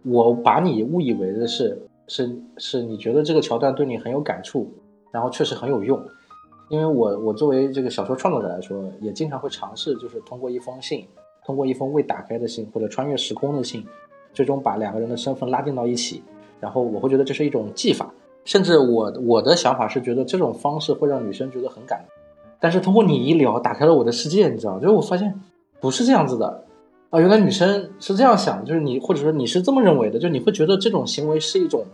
我把你误以为的是是是你觉得这个桥段对你很有感触，然后确实很有用。因为我我作为这个小说创作者来说，也经常会尝试，就是通过一封信，通过一封未打开的信，或者穿越时空的信，最终把两个人的身份拉近到一起。然后我会觉得这是一种技法，甚至我我的想法是觉得这种方式会让女生觉得很感。但是通过你一聊，打开了我的世界，你知道，就是我发现不是这样子的啊，原来女生是这样想，就是你或者说你是这么认为的，就你会觉得这种行为是一种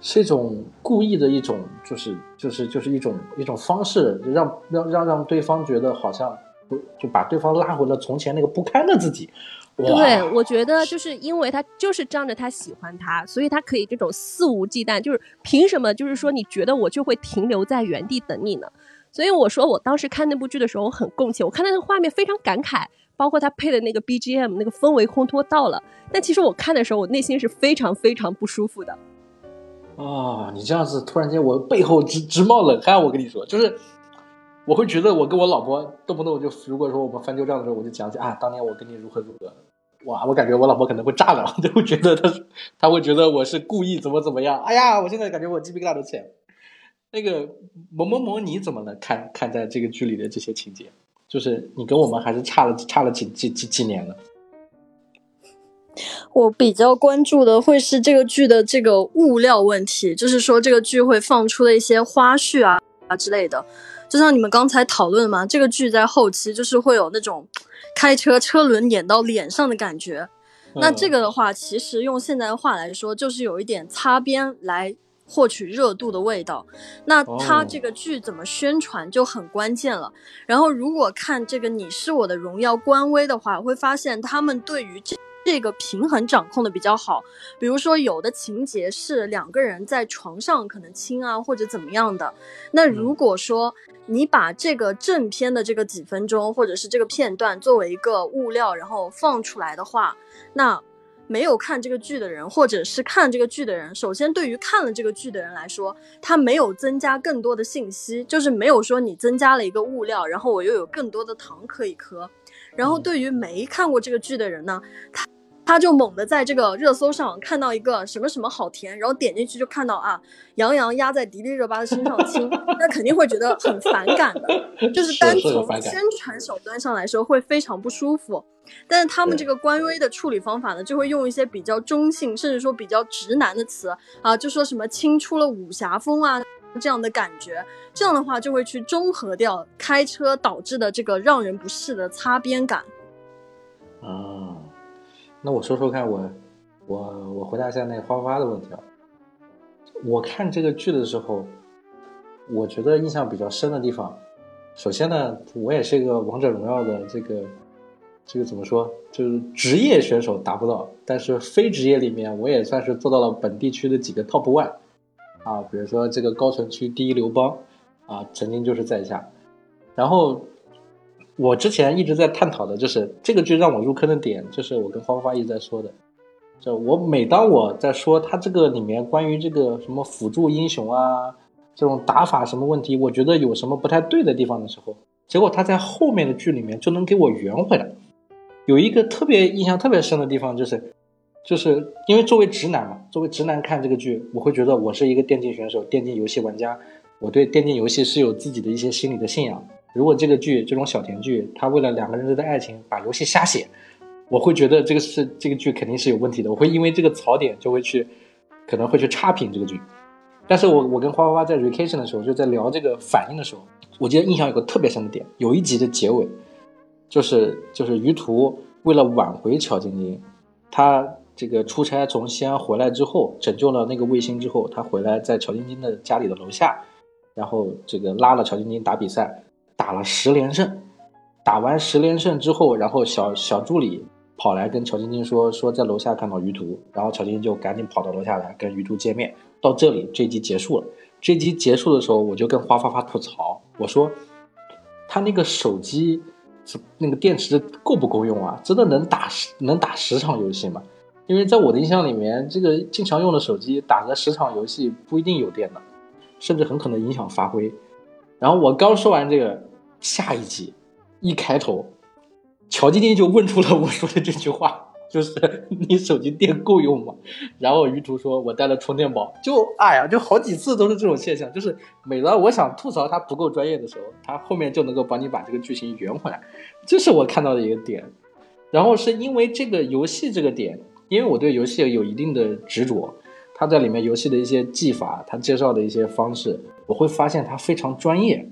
是一种故意的一种，就是就是就是一种一种方式，让让让让对方觉得好像就就把对方拉回了从前那个不堪的自己。对，我觉得就是因为他就是仗着他喜欢他，所以他可以这种肆无忌惮。就是凭什么？就是说你觉得我就会停留在原地等你呢？所以我说我当时看那部剧的时候我很共情，我看那个画面非常感慨，包括他配的那个 BGM，那个氛围烘托到了。但其实我看的时候，我内心是非常非常不舒服的。啊，你这样子突然间我背后直直冒冷汗，我跟你说，就是我会觉得我跟我老婆动不动就，如果说我们翻旧账的时候，我就讲起啊，当年我跟你如何如何，哇，我感觉我老婆可能会炸了，就会觉得她她会觉得我是故意怎么怎么样，哎呀，我现在感觉我鸡皮疙瘩都起来了。那个某某某，你怎么能？看看待这个剧里的这些情节，就是你跟我们还是差了差了几几几几年了。我比较关注的会是这个剧的这个物料问题，就是说这个剧会放出的一些花絮啊啊之类的，就像你们刚才讨论嘛，这个剧在后期就是会有那种开车车轮碾到脸上的感觉。那这个的话，其实用现在的话来说，就是有一点擦边来获取热度的味道。那它这个剧怎么宣传就很关键了。然后如果看这个《你是我的荣耀》官微的话，会发现他们对于这这个平衡掌控的比较好。比如说有的情节是两个人在床上可能亲啊或者怎么样的，那如果说你把这个正片的这个几分钟或者是这个片段作为一个物料，然后放出来的话，那没有看这个剧的人，或者是看这个剧的人，首先对于看了这个剧的人来说，他没有增加更多的信息，就是没有说你增加了一个物料，然后我又有更多的糖可以磕。然后对于没看过这个剧的人呢，他他就猛地在这个热搜上看到一个什么什么好甜，然后点进去就看到啊，杨洋压在迪丽热巴的身上亲，那肯定会觉得很反感的，就是单从宣传手段上来说会非常不舒服。但是他们这个官微的处理方法呢，就会用一些比较中性，甚至说比较直男的词啊，就说什么亲出了武侠风啊这样的感觉，这样的话就会去中和掉开车导致的这个让人不适的擦边感。啊，那我说说看我，我我回答一下那个花花的问题啊。我看这个剧的时候，我觉得印象比较深的地方，首先呢，我也是一个王者荣耀的这个这个怎么说，就是职业选手达不到，但是非职业里面我也算是做到了本地区的几个 top one 啊，比如说这个高城区第一刘邦啊，曾经就是在下，然后。我之前一直在探讨的就是这个剧让我入坑的点，就是我跟花花一直在说的，就我每当我在说它这个里面关于这个什么辅助英雄啊，这种打法什么问题，我觉得有什么不太对的地方的时候，结果他在后面的剧里面就能给我圆回来。有一个特别印象特别深的地方，就是就是因为作为直男嘛，作为直男看这个剧，我会觉得我是一个电竞选手、电竞游戏玩家，我对电竞游戏是有自己的一些心理的信仰。如果这个剧这种小甜剧，他为了两个人的爱情把游戏瞎写，我会觉得这个是这个剧肯定是有问题的。我会因为这个槽点就会去，可能会去差评这个剧。但是我我跟花花花在 recation 的时候，就在聊这个反应的时候，我记得印象有个特别深的点，有一集的结尾，就是就是于途为了挽回乔晶晶，他这个出差从西安回来之后，拯救了那个卫星之后，他回来在乔晶晶的家里的楼下，然后这个拉了乔晶晶打比赛。打了十连胜，打完十连胜之后，然后小小助理跑来跟乔晶晶说，说在楼下看到于途，然后乔晶晶就赶紧跑到楼下来跟于途见面。到这里，这集结束了。这集结束的时候，我就跟花发发吐槽，我说他那个手机那个电池够不够用啊？真的能打十能打十场游戏吗？因为在我的印象里面，这个经常用的手机打个十场游戏不一定有电的，甚至很可能影响发挥。然后我刚说完这个。下一集一开头，乔晶晶就问出了我说的这句话，就是 你手机电够用吗？然后于途说，我带了充电宝。就哎呀，就好几次都是这种现象，就是每当我想吐槽他不够专业的时候，他后面就能够帮你把这个剧情圆回来，这是我看到的一个点。然后是因为这个游戏这个点，因为我对游戏有一定的执着，他在里面游戏的一些技法，他介绍的一些方式，我会发现他非常专业。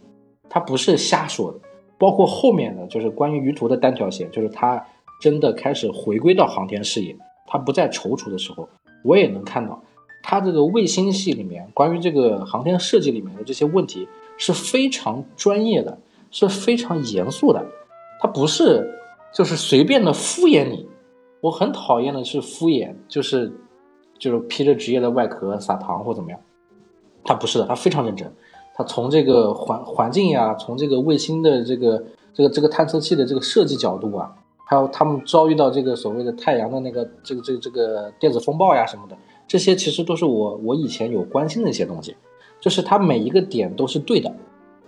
他不是瞎说的，包括后面的就是关于于途的单条线，就是他真的开始回归到航天事业，他不再踌躇的时候，我也能看到它这个卫星系里面关于这个航天设计里面的这些问题是非常专业的，是非常严肃的，它不是就是随便的敷衍你。我很讨厌的是敷衍，就是就是披着职业的外壳撒糖或怎么样。他不是的，他非常认真。它从这个环环境呀，从这个卫星的这个这个这个探测器的这个设计角度啊，还有他们遭遇到这个所谓的太阳的那个这个这个这个电子风暴呀什么的，这些其实都是我我以前有关心的一些东西。就是它每一个点都是对的，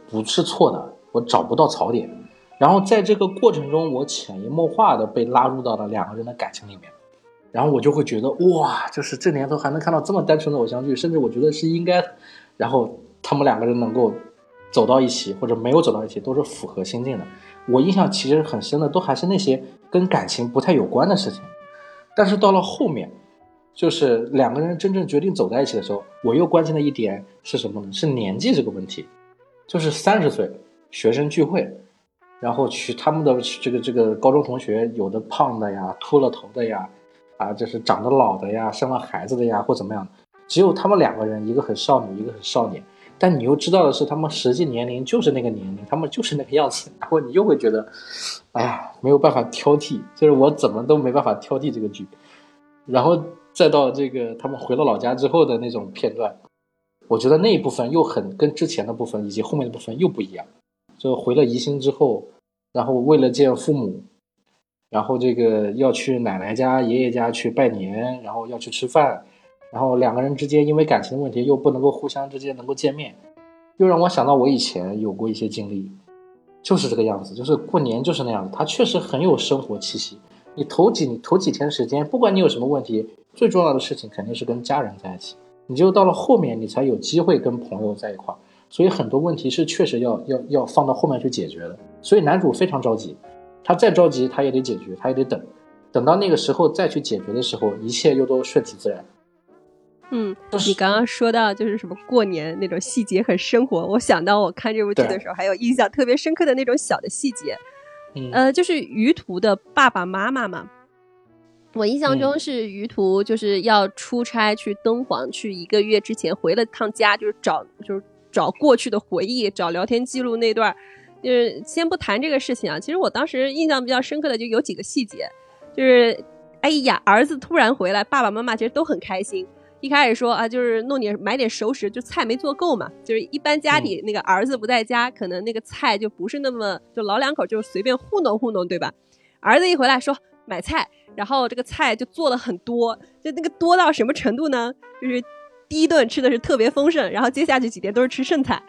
不是错的，我找不到槽点。然后在这个过程中，我潜移默化的被拉入到了两个人的感情里面，然后我就会觉得哇，就是这年头还能看到这么单纯的偶像剧，甚至我觉得是应该的。然后他们两个人能够走到一起，或者没有走到一起，都是符合心境的。我印象其实很深的，都还是那些跟感情不太有关的事情。但是到了后面，就是两个人真正决定走在一起的时候，我又关心的一点是什么呢？是年纪这个问题，就是三十岁学生聚会。然后去他们的这个这个高中同学，有的胖的呀，秃了头的呀，啊，就是长得老的呀，生了孩子的呀，或怎么样只有他们两个人，一个很少女，一个很少年。但你又知道的是，他们实际年龄就是那个年龄，他们就是那个样子。然后你又会觉得，哎呀，没有办法挑剔，就是我怎么都没办法挑剔这个剧。然后再到这个他们回了老家之后的那种片段，我觉得那一部分又很跟之前的部分以及后面的部分又不一样。就回了宜兴之后，然后为了见父母，然后这个要去奶奶家、爷爷家去拜年，然后要去吃饭，然后两个人之间因为感情的问题又不能够互相之间能够见面，又让我想到我以前有过一些经历，就是这个样子，就是过年就是那样子，它确实很有生活气息。你头几你头几天时间，不管你有什么问题，最重要的事情肯定是跟家人在一起，你就到了后面你才有机会跟朋友在一块儿。所以很多问题是确实要要要放到后面去解决的。所以男主非常着急，他再着急他也得解决，他也得等，等到那个时候再去解决的时候，一切又都顺其自然。嗯，你刚刚说到就是什么过年那种细节很生活，我想到我看这部剧的时候还有印象特别深刻的那种小的细节，呃，就是于途的爸爸妈妈嘛。我印象中是于途就是要出差去敦煌，去一个月之前回了趟家，就是找就是。找过去的回忆，找聊天记录那段，就是先不谈这个事情啊。其实我当时印象比较深刻的就有几个细节，就是哎呀，儿子突然回来，爸爸妈妈其实都很开心。一开始说啊，就是弄点买点熟食，就菜没做够嘛。就是一般家里那个儿子不在家，可能那个菜就不是那么就老两口就随便糊弄糊弄，对吧？儿子一回来说买菜，然后这个菜就做了很多，就那个多到什么程度呢？就是。第一顿吃的是特别丰盛，然后接下去几天都是吃剩菜。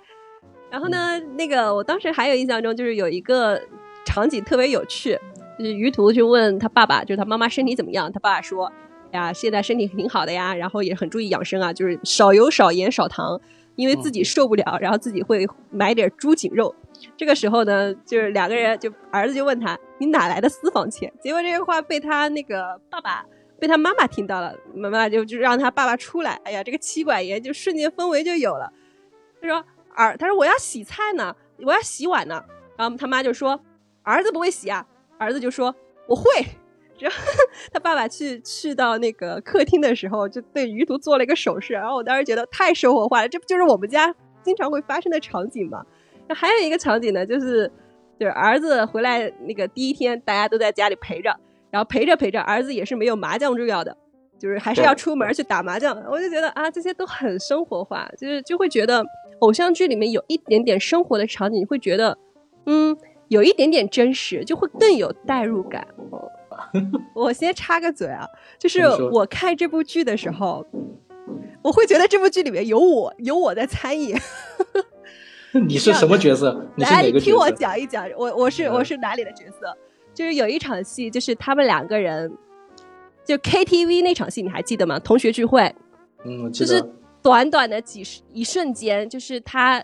然后呢，那个我当时还有印象中就是有一个场景特别有趣，就是于途就问他爸爸，就是他妈妈身体怎么样？他爸爸说：“呀，现在身体挺好的呀，然后也很注意养生啊，就是少油少盐少糖，因为自己受不了，然后自己会买点猪颈肉。”这个时候呢，就是两个人就儿子就问他：“你哪来的私房钱？”结果这个话被他那个爸爸。被他妈妈听到了，妈妈就就让他爸爸出来。哎呀，这个妻管严就瞬间氛围就有了。他说：“儿，他说我要洗菜呢，我要洗碗呢。”然后他妈就说：“儿子不会洗啊。”儿子就说：“我会。”然后 他爸爸去去到那个客厅的时候，就对于途做了一个手势。然后我当时觉得太生活化了，这不就是我们家经常会发生的场景吗？那还有一个场景呢，就是就是儿子回来那个第一天，大家都在家里陪着。然后陪着陪着，儿子也是没有麻将重要的，就是还是要出门去打麻将。我就觉得啊，这些都很生活化，就是就会觉得偶像剧里面有一点点生活的场景，会觉得嗯，有一点点真实，就会更有代入感。我先插个嘴啊，就是我看这部剧的时候，我会觉得这部剧里面有我，有我在参与。你是什么角色？来，你听我讲一讲，我我是我是哪里的角色？就是有一场戏，就是他们两个人，就 KTV 那场戏，你还记得吗？同学聚会，嗯，就是短短的几十一瞬间，就是他，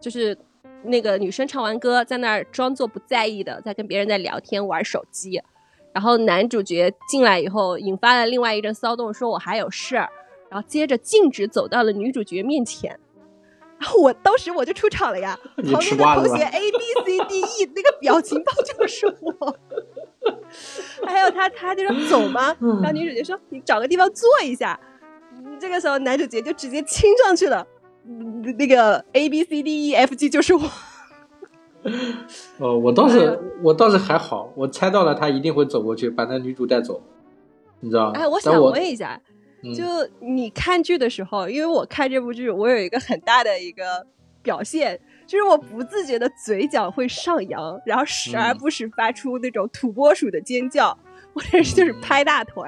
就是那个女生唱完歌，在那儿装作不在意的，在跟别人在聊天玩手机，然后男主角进来以后，引发了另外一阵骚动，说我还有事儿，然后接着径直走到了女主角面前。然后我当时我就出场了呀，旁边的同学 A B C D E 那个表情包就是我，还有他他就说走吗？然后女主角说你找个地方坐一下，这个时候男主角就直接亲上去了，嗯那个 A B C D E F G 就是我。呃，我倒是我倒是还好，我猜到了他一定会走过去把那女主带走，你知道吗？哎，我想问一下，嗯就你看剧的时候，因为我看这部剧，我有一个很大的一个表现，就是我不自觉的嘴角会上扬，然后时而嗯不时发出那种土拨鼠的尖叫，或者是就是嗯拍大腿。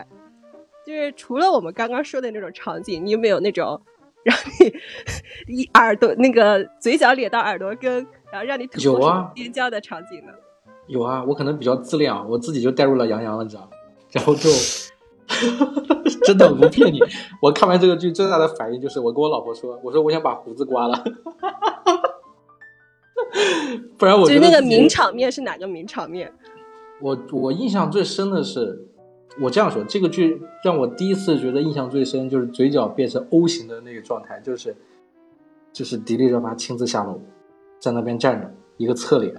就是除了我们刚刚说的那种场景，你有没有那种让你 一耳朵那个嘴角咧到耳朵根，然后让你有啊尖叫的场景呢？有啊，我可能比较自恋，我自己就带入了杨洋了，你知道吗？然后就 真的不骗你，我看完这个剧最大的反应就是我跟我老婆说，我说我想把胡子刮了，不然我觉得自己名场面是哪个名场面？我我印象最深的是，我这样说，这个剧让我第一次觉得印象最深，就是嘴角变成 O 型的那个状态，就是就是迪丽热巴亲自下楼，在那边站着，一个侧脸，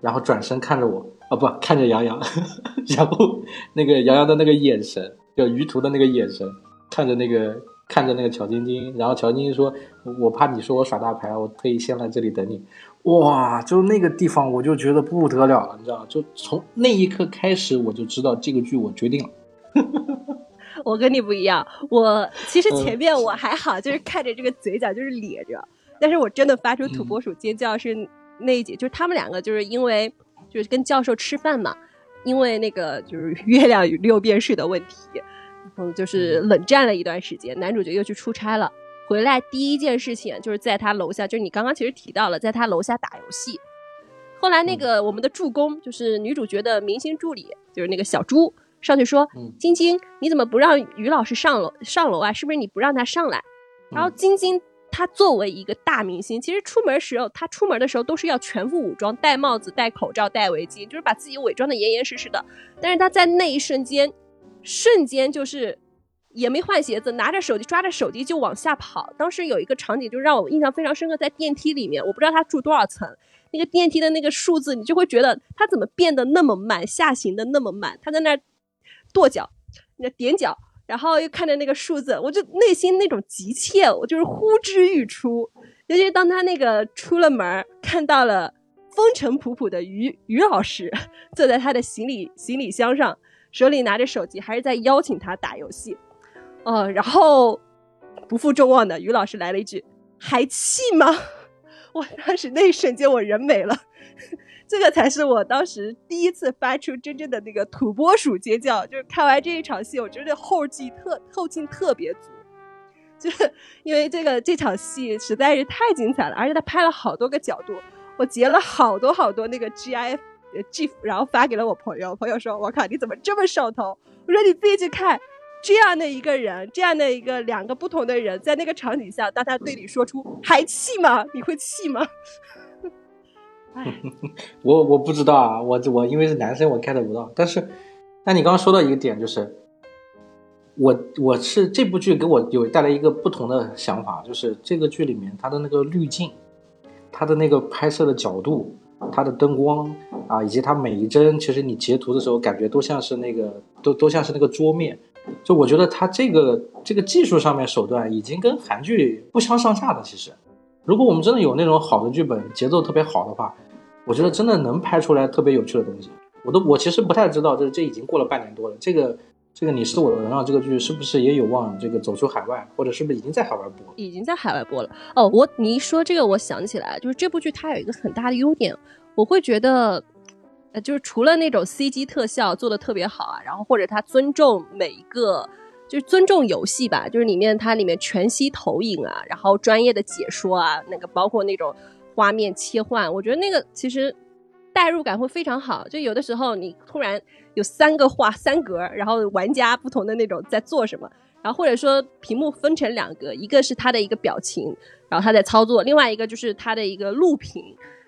然后转身看着我，啊不看着杨洋，然后那个杨洋的那个眼神，就于途的那个眼神，看着那个看着那个乔晶晶，然后乔晶晶说：“我怕你说我耍大牌，我特意先来这里等你。”哇，就那个地方我就觉得不得了了，你知道吗？就从那一刻开始，我就知道这个剧我决定了。我跟你不一样，我其实嗯前面我还好，就是看着这个嘴角就是咧着，但是我真的发出土拨鼠尖叫是那一集，就是他们两个就是因为就是跟教授吃饭嘛，因为那个就是 月亮与六便士的问题，然后，就是冷战了一段时间，男主角又去出差了。回来第一件事情就是在他楼下，就是你刚刚其实提到了，在他楼下打游戏。后来那个我们的助攻就是女主角的明星助理，就是那个小猪上去说嗯：“晶晶，你怎么不让于老师上楼上楼啊？是不是你不让他上来？”然后晶晶他作为一个大明星，其实出门时候他出门的时候都是要全副武装，戴帽子、戴口罩、戴围巾，就是把自己伪装的严严实实的。但是他在那一瞬间，瞬间就是也没换鞋子，拿着手机抓着手机就往下跑。当时有一个场景就让我印象非常深刻，在电梯里面，我不知道他住多少层，那个电梯的那个数字，你就会觉得他怎么变得那么慢，下行的那么慢，他在那儿跺脚，那踮脚。然后又看着那个数字，我就内心那种急切，我就是呼之欲出。尤其是当他那个出了门，看到了风尘仆仆的于于老师坐在他的行李行李箱上，手里拿着手机，还是在邀请他打游戏。哦，然后不负众望的于老师来了一句：“还气吗？” 我当时那一瞬间我人没了，这个才是我当时第一次发出真正的那个土拨鼠尖叫。就是看完这一场戏，我觉得后劲特后劲特别足，就是因为这个这场戏实在是太精彩了，而且他拍了好多个角度，我截了好多好多那个 GIF GIF，然后发给了我朋友，朋友说：“我靠，你怎么这么上头？”我说：“你自己去看。”这样的一个人，这样的一个两个不同的人，在那个场景下，当他对你说出“还气吗？”你会气吗？哎，我我不知道啊，我我因为是男生，我 get 不到。但是，那你刚刚说到一个点，就是我我是这部剧给我有带来一个不同的想法，就是这个剧里面它的那个滤镜，它的那个拍摄的角度，它的灯光啊，以及它每一帧，其实你截图的时候感觉都像是那个都都像是那个桌面。就我觉得它这个这个技术上面手段已经跟韩剧不相上下的。其实，如果我们真的有那种好的剧本，节奏特别好的话，我觉得真的能拍出来特别有趣的东西。我都我其实不太知道，这这已经过了半年多了，这个这个你是我的荣耀这个剧是不是也有望这个走出海外，或者是不是已经在海外播？已经在海外播了。哦，我你一说这个，我想起来，就是这部剧它有一个很大的优点，我会觉得，呃，就是除了那种 CG 特效做的特别好啊，然后或者它尊重每一个，就是尊重游戏吧，就是里面它里面全息投影啊，然后专业的解说啊，那个包括那种画面切换，我觉得那个其实代入感会非常好。就有的时候你突然有三个画三格，然后玩家不同的那种在做什么。然后或者说屏幕分成两个，一个是他的一个表情，然后他在操作，另外一个就是他的一个录屏，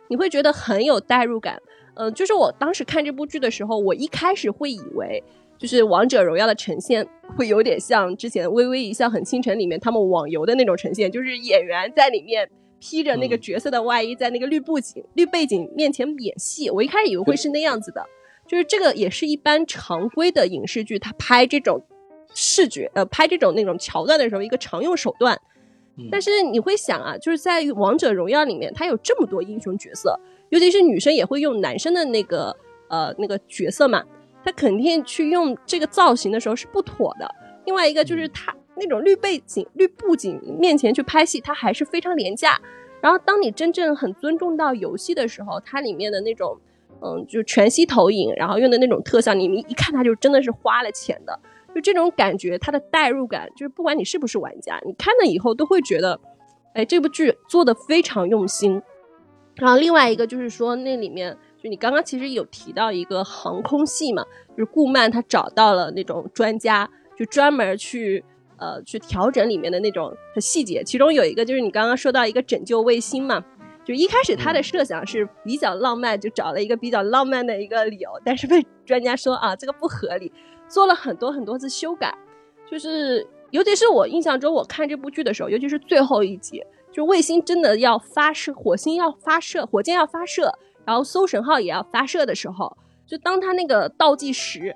你会觉得很有代入感。嗯、就是我当时看这部剧的时候，我一开始会以为就是王者荣耀的呈现会有点像之前《微微一笑很倾城》里面他们网游的那种呈现，就是演员在里面披着那个嗯角色的外衣，在那个绿布景、绿背景面前演戏。我一开始以为会是那样子的，就是这个也是一般常规的影视剧，它拍这种视觉呃拍这种那种桥段的时候一个常用手段。但是你会想啊，就是在《王者荣耀》里面，它有这么多英雄角色，尤其是女生也会用男生的那个呃那个角色嘛，他肯定去用这个造型的时候是不妥的。另外一个就是他那种绿背景、绿布景面前去拍戏，它还是非常廉价。然后当你真正很尊重到游戏的时候，它里面的那种嗯，就全息投影，然后用的那种特效，你一看它就真的是花了钱的。就这种感觉，它的代入感，就是不管你是不是玩家，你看了以后都会觉得，哎，这部剧做的非常用心。然后另外一个就是说，那里面就你刚刚其实有提到一个航空系嘛，就是顾漫他找到了那种专家，就专门去呃去调整里面的那种细节。其中有一个就是你刚刚说到一个拯救卫星嘛，就一开始他的设想是比较浪漫，就找了一个比较浪漫的一个理由，但是被 专家说啊这个不合理。做了很多很多次修改，就是尤其是我印象中，我看这部剧的时候，尤其是最后一集，就卫星真的要发射，火星要发射，火箭要发射，然后搜神号也要发射的时候，就当他那个倒计时，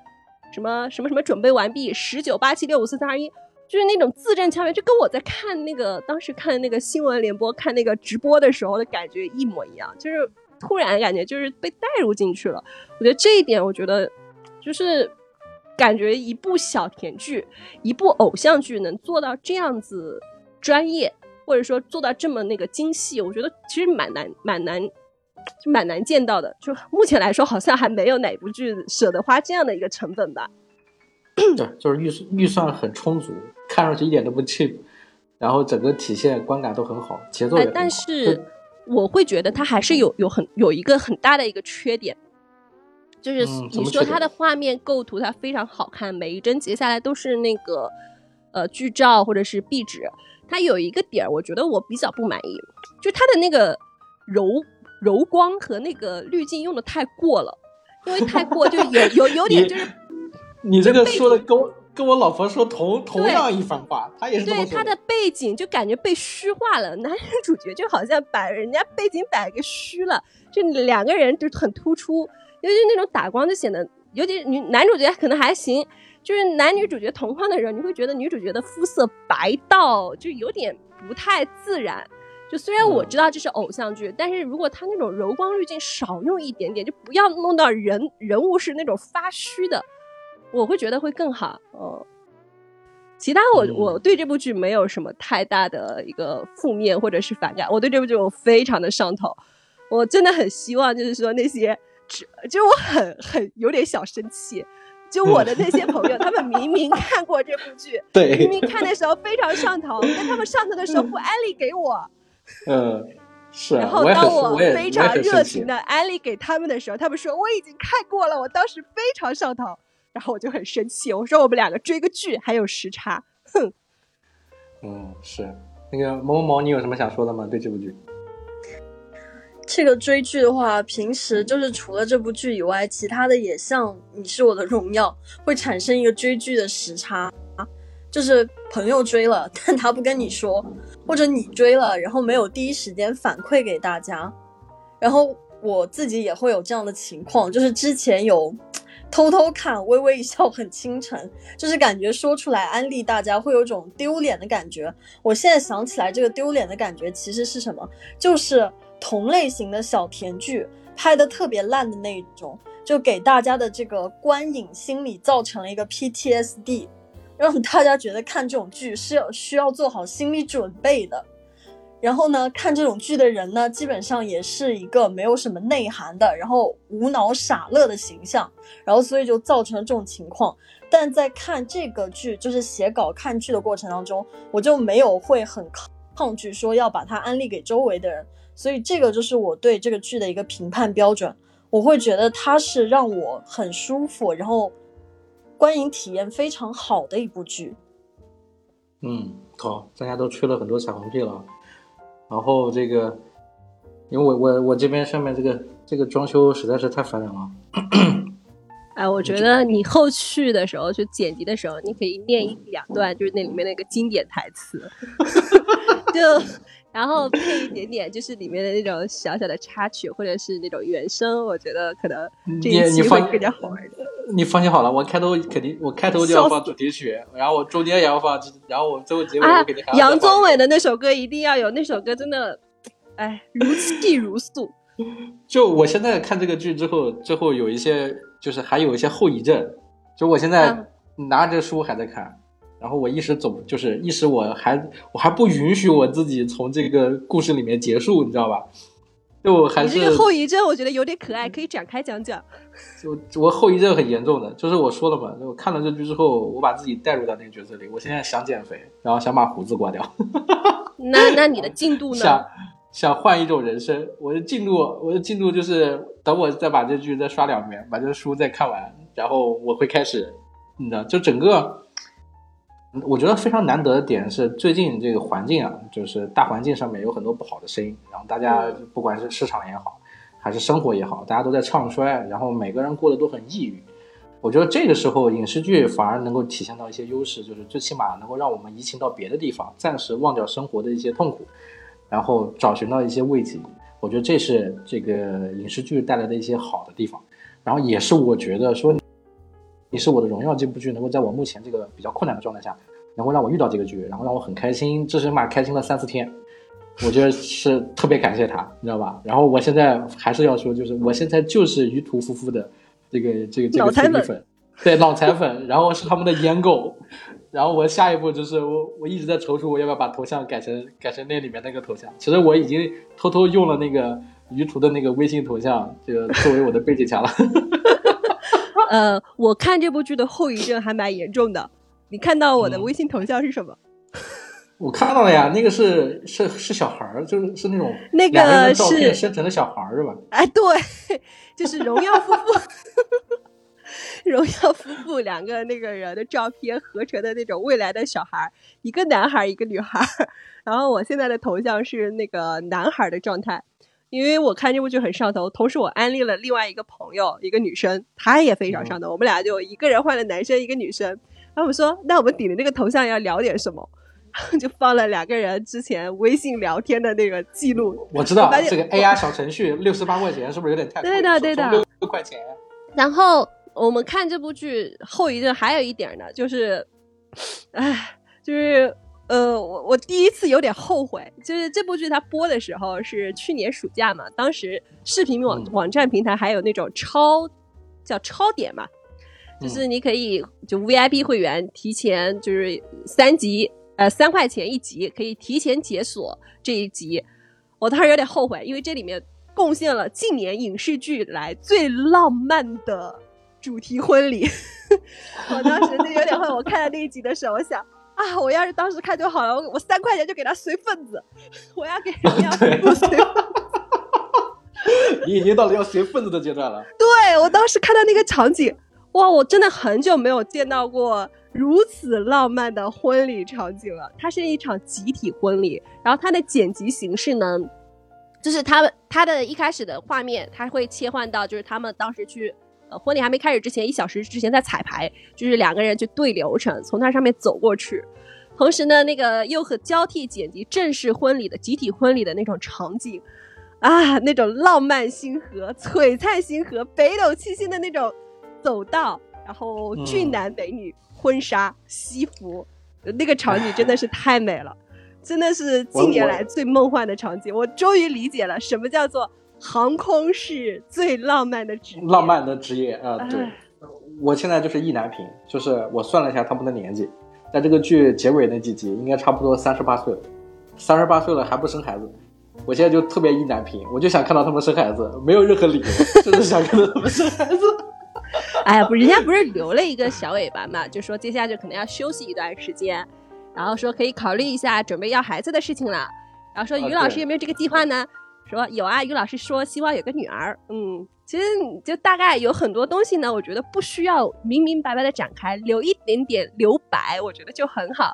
什么什么什么准备完毕，十九八七六五四三二一，就是那种字正腔圆，就跟我在看那个当时看那个新闻联播看那个直播的时候的感觉一模一样，就是突然感觉就是被带入进去了。我觉得这一点，我觉得就是。感觉一部小甜剧，一部偶像剧能做到这样子专业，或者说做到这么那个精细，我觉得其实蛮难、蛮难、就蛮难见到的。就目前来说，好像还没有哪部剧舍得花这样的一个成本吧。对，就是预预算很充足，看上去一点都不 cheap，然后整个体现观感都很好，节奏也很好。但是我会觉得它还是有有很有一个很大的一个缺点。就是你说它的画面构图，它非常好看，每一帧截下来都是那个呃剧照或者是壁纸。它有一个点儿，我觉得我比较不满意，就它的那个柔柔光和那个滤镜用的太过了，因为太过就有有有点就是。你这个说的跟我跟我老婆说同同样一番话，她也是对她的背景就感觉被虚化了，男主角就好像把人家背景摆给虚了，就两个人就很突出。尤其那种打光就显得，尤其女男主角可能还行，就是男女主角同框的时候，你会觉得女主角的肤色白到就有点不太自然。就虽然我知道这是偶像剧，但是如果他那种柔光滤镜少用一点点，就不要弄到人人物是那种发虚的，我会觉得会更好。哦，其他我我对这部剧没有什么太大的一个负面或者是反感，我对这部剧我非常的上头，我真的很希望就是说那些。就我很很有点小生气，就我的那些朋友，他们明明看过这部剧，对，明明看的时候非常上头，但他们上头的时候不安利给我，嗯，是。然后当我非常热情的安利给他们的时候，他们说我已经看过了，我当时非常上头，然后我就很生气，我说我们两个追个剧还有时差，哼。嗯，是那个某某某，你有什么想说的吗？对这部剧？这个追剧的话，平时就是除了这部剧以外，其他的也像《你是我的荣耀》，会产生一个追剧的时差，就是朋友追了，但他不跟你说，或者你追了，然后没有第一时间反馈给大家，然后我自己也会有这样的情况，就是之前有偷偷看，微微一笑很倾城，就是感觉说出来安利大家会有种丢脸的感觉。我现在想起来，这个丢脸的感觉其实是什么？就是。同类型的小甜剧拍的特别烂的那种，就给大家的这个观影心理造成了一个 PTSD，让大家觉得看这种剧是要需要做好心理准备的。然后呢，看这种剧的人呢，基本上也是一个没有什么内涵的，然后无脑傻乐的形象。然后所以就造成了这种情况。但在看这个剧，就是写稿看剧的过程当中，我就没有会很抗拒说要把它安利给周围的人。所以这个就是我对这个剧的一个评判标准，我会觉得它是让我很舒服，然后观影体验非常好的一部剧。嗯，好，大家都吹了很多彩虹屁了，然后这个，因为我我我这边上面这个这个装修实在是太烦人了。哎，我觉得你后续的时候去剪辑的时候，你可以念一两段，就是那里面那个经典台词，就。然后配一点点，就是里面的那种小小的插曲，或者是那种原声，我觉得可能这一期会更加好玩的。你放心好了，我开头肯定，我开头就要放主题曲，然后我中间也要放，然后我最后结尾啊我肯定还，要再放杨宗纬的那首歌一定要有，那首歌真的，哎，如泣如诉。就我现在看这个剧之后，最后有一些就是还有一些后遗症，就我现在拿着书还在看，然后我一时总就是一时我还我还不允许我自己从这个故事里面结束，你知道吧？就还是这个后遗症，我觉得有点可爱，可以展开讲讲。就我后遗症很严重的，就是我说了嘛，我看了这剧之后，我把自己带入到那个角色里，我现在想减肥，然后想把胡子刮掉，那那你的进度呢？想想换一种人生。我的进度，我的进度就是等我再把这剧再刷两遍，把这书再看完，然后我会开始，你知道，就整个，我觉得非常难得的点是最近这个环境啊，就是大环境上面有很多不好的声音，然后大家不管是市场也好，还是生活也好，大家都在唱衰，然后每个人过得都很抑郁。我觉得这个时候影视剧反而能够体现到一些优势，就是最起码能够让我们移情到别的地方，暂时忘掉生活的一些痛苦，然后找寻到一些慰藉。我觉得这是这个影视剧带来的一些好的地方，然后也是我觉得说，你是我的荣耀这部剧能够在我目前这个比较困难的状态下，能够让我遇到这个剧，然后让我很开心，至少嘛开心了三四天，我觉得是特别感谢他，你知道吧？然后我现在还是要说，就是我现在就是于途夫妇的这个这个这个铁粉，对脑残粉，然后是他们的颜狗，然后我下一步就是我我一直在踌躇，我要不要把头像改成改成那里面那个头像？其实我已经偷偷用了那个于途的那个微信头像，这个作为我的背景墙了。呃，我看这部剧的后遗症还蛮严重的。你看到我的嗯微信头像是什么？我看到了呀，那个是是是小孩儿，就是是那种那个是生成的小孩儿是吧？哎，对，就是荣耀夫妇，荣耀夫妇两个那个人的照片合成的那种未来的小孩儿，一个男孩儿，一个女孩儿。然后我现在的头像是那个男孩儿的状态，因为我看这部剧很上头，同时我安利了另外一个朋友，一个女生，她也非常上头，我们俩就一个人换了男生，一个女生。然后我们说，那我们顶着那个头像要聊点什么？就放了两个人之前微信聊天的那个记录，我知道我这个 AI 小程序六十八块钱是不是有点太贵？对的对的六块钱。然后我们看这部剧后遗症还有一点呢，就是，唉，就是呃，我我第一次有点后悔，就是这部剧它播的时候是去年暑假嘛，当时视频网、嗯网站平台还有那种超叫超点嘛，就是你可以就 VIP 会员提前就是三集呃三块钱一集，可以提前解锁这一集。我当时有点后悔，因为这里面贡献了近年影视剧来最浪漫的主题婚礼。我当时就有点后悔，我看了那一集的时候，我想啊，我要是当时看就好了，我我三块钱就给他随份子，我要给人家对不随份子。你已经到了要随份子的阶段了。对我当时看到那个场景，哇，我真的很久没有见到过如此浪漫的婚礼场景了。它是一场集体婚礼，然后它的剪辑形式呢，就是他们他的一开始的画面，它会切换到就是他们当时去。呃，婚礼还没开始之前，一小时之前在彩排，就是两个人去对流程，从那上面走过去。同时呢，那个又和交替剪辑正式婚礼的集体婚礼的那种场景，啊，那种浪漫星河、璀璨星河、北斗七星的那种走道，然后俊男美女、婚纱、西服，那个场景真的是太美了，真的是近年来最梦幻的场景。我终于理解了什么叫做航空是最浪漫的职业。浪漫的职业啊、对哎，我现在就是意难平，就是我算了一下他们的年纪，在这个剧结尾那几集，应该差不多三十八岁了，三十八岁了还不生孩子，我现在就特别意难平，我就想看到他们生孩子，没有任何理由，就是想看到他们生孩子。哎呀，不，人家不是留了一个小尾巴嘛，就说接下来就可能要休息一段时间，然后说可以考虑一下准备要孩子的事情了。然后说啊于老师有没有这个计划呢？说有啊，于老师说希望有个女儿。嗯，其实就大概有很多东西呢，我觉得不需要明明白白的展开，留一点点留白，我觉得就很好。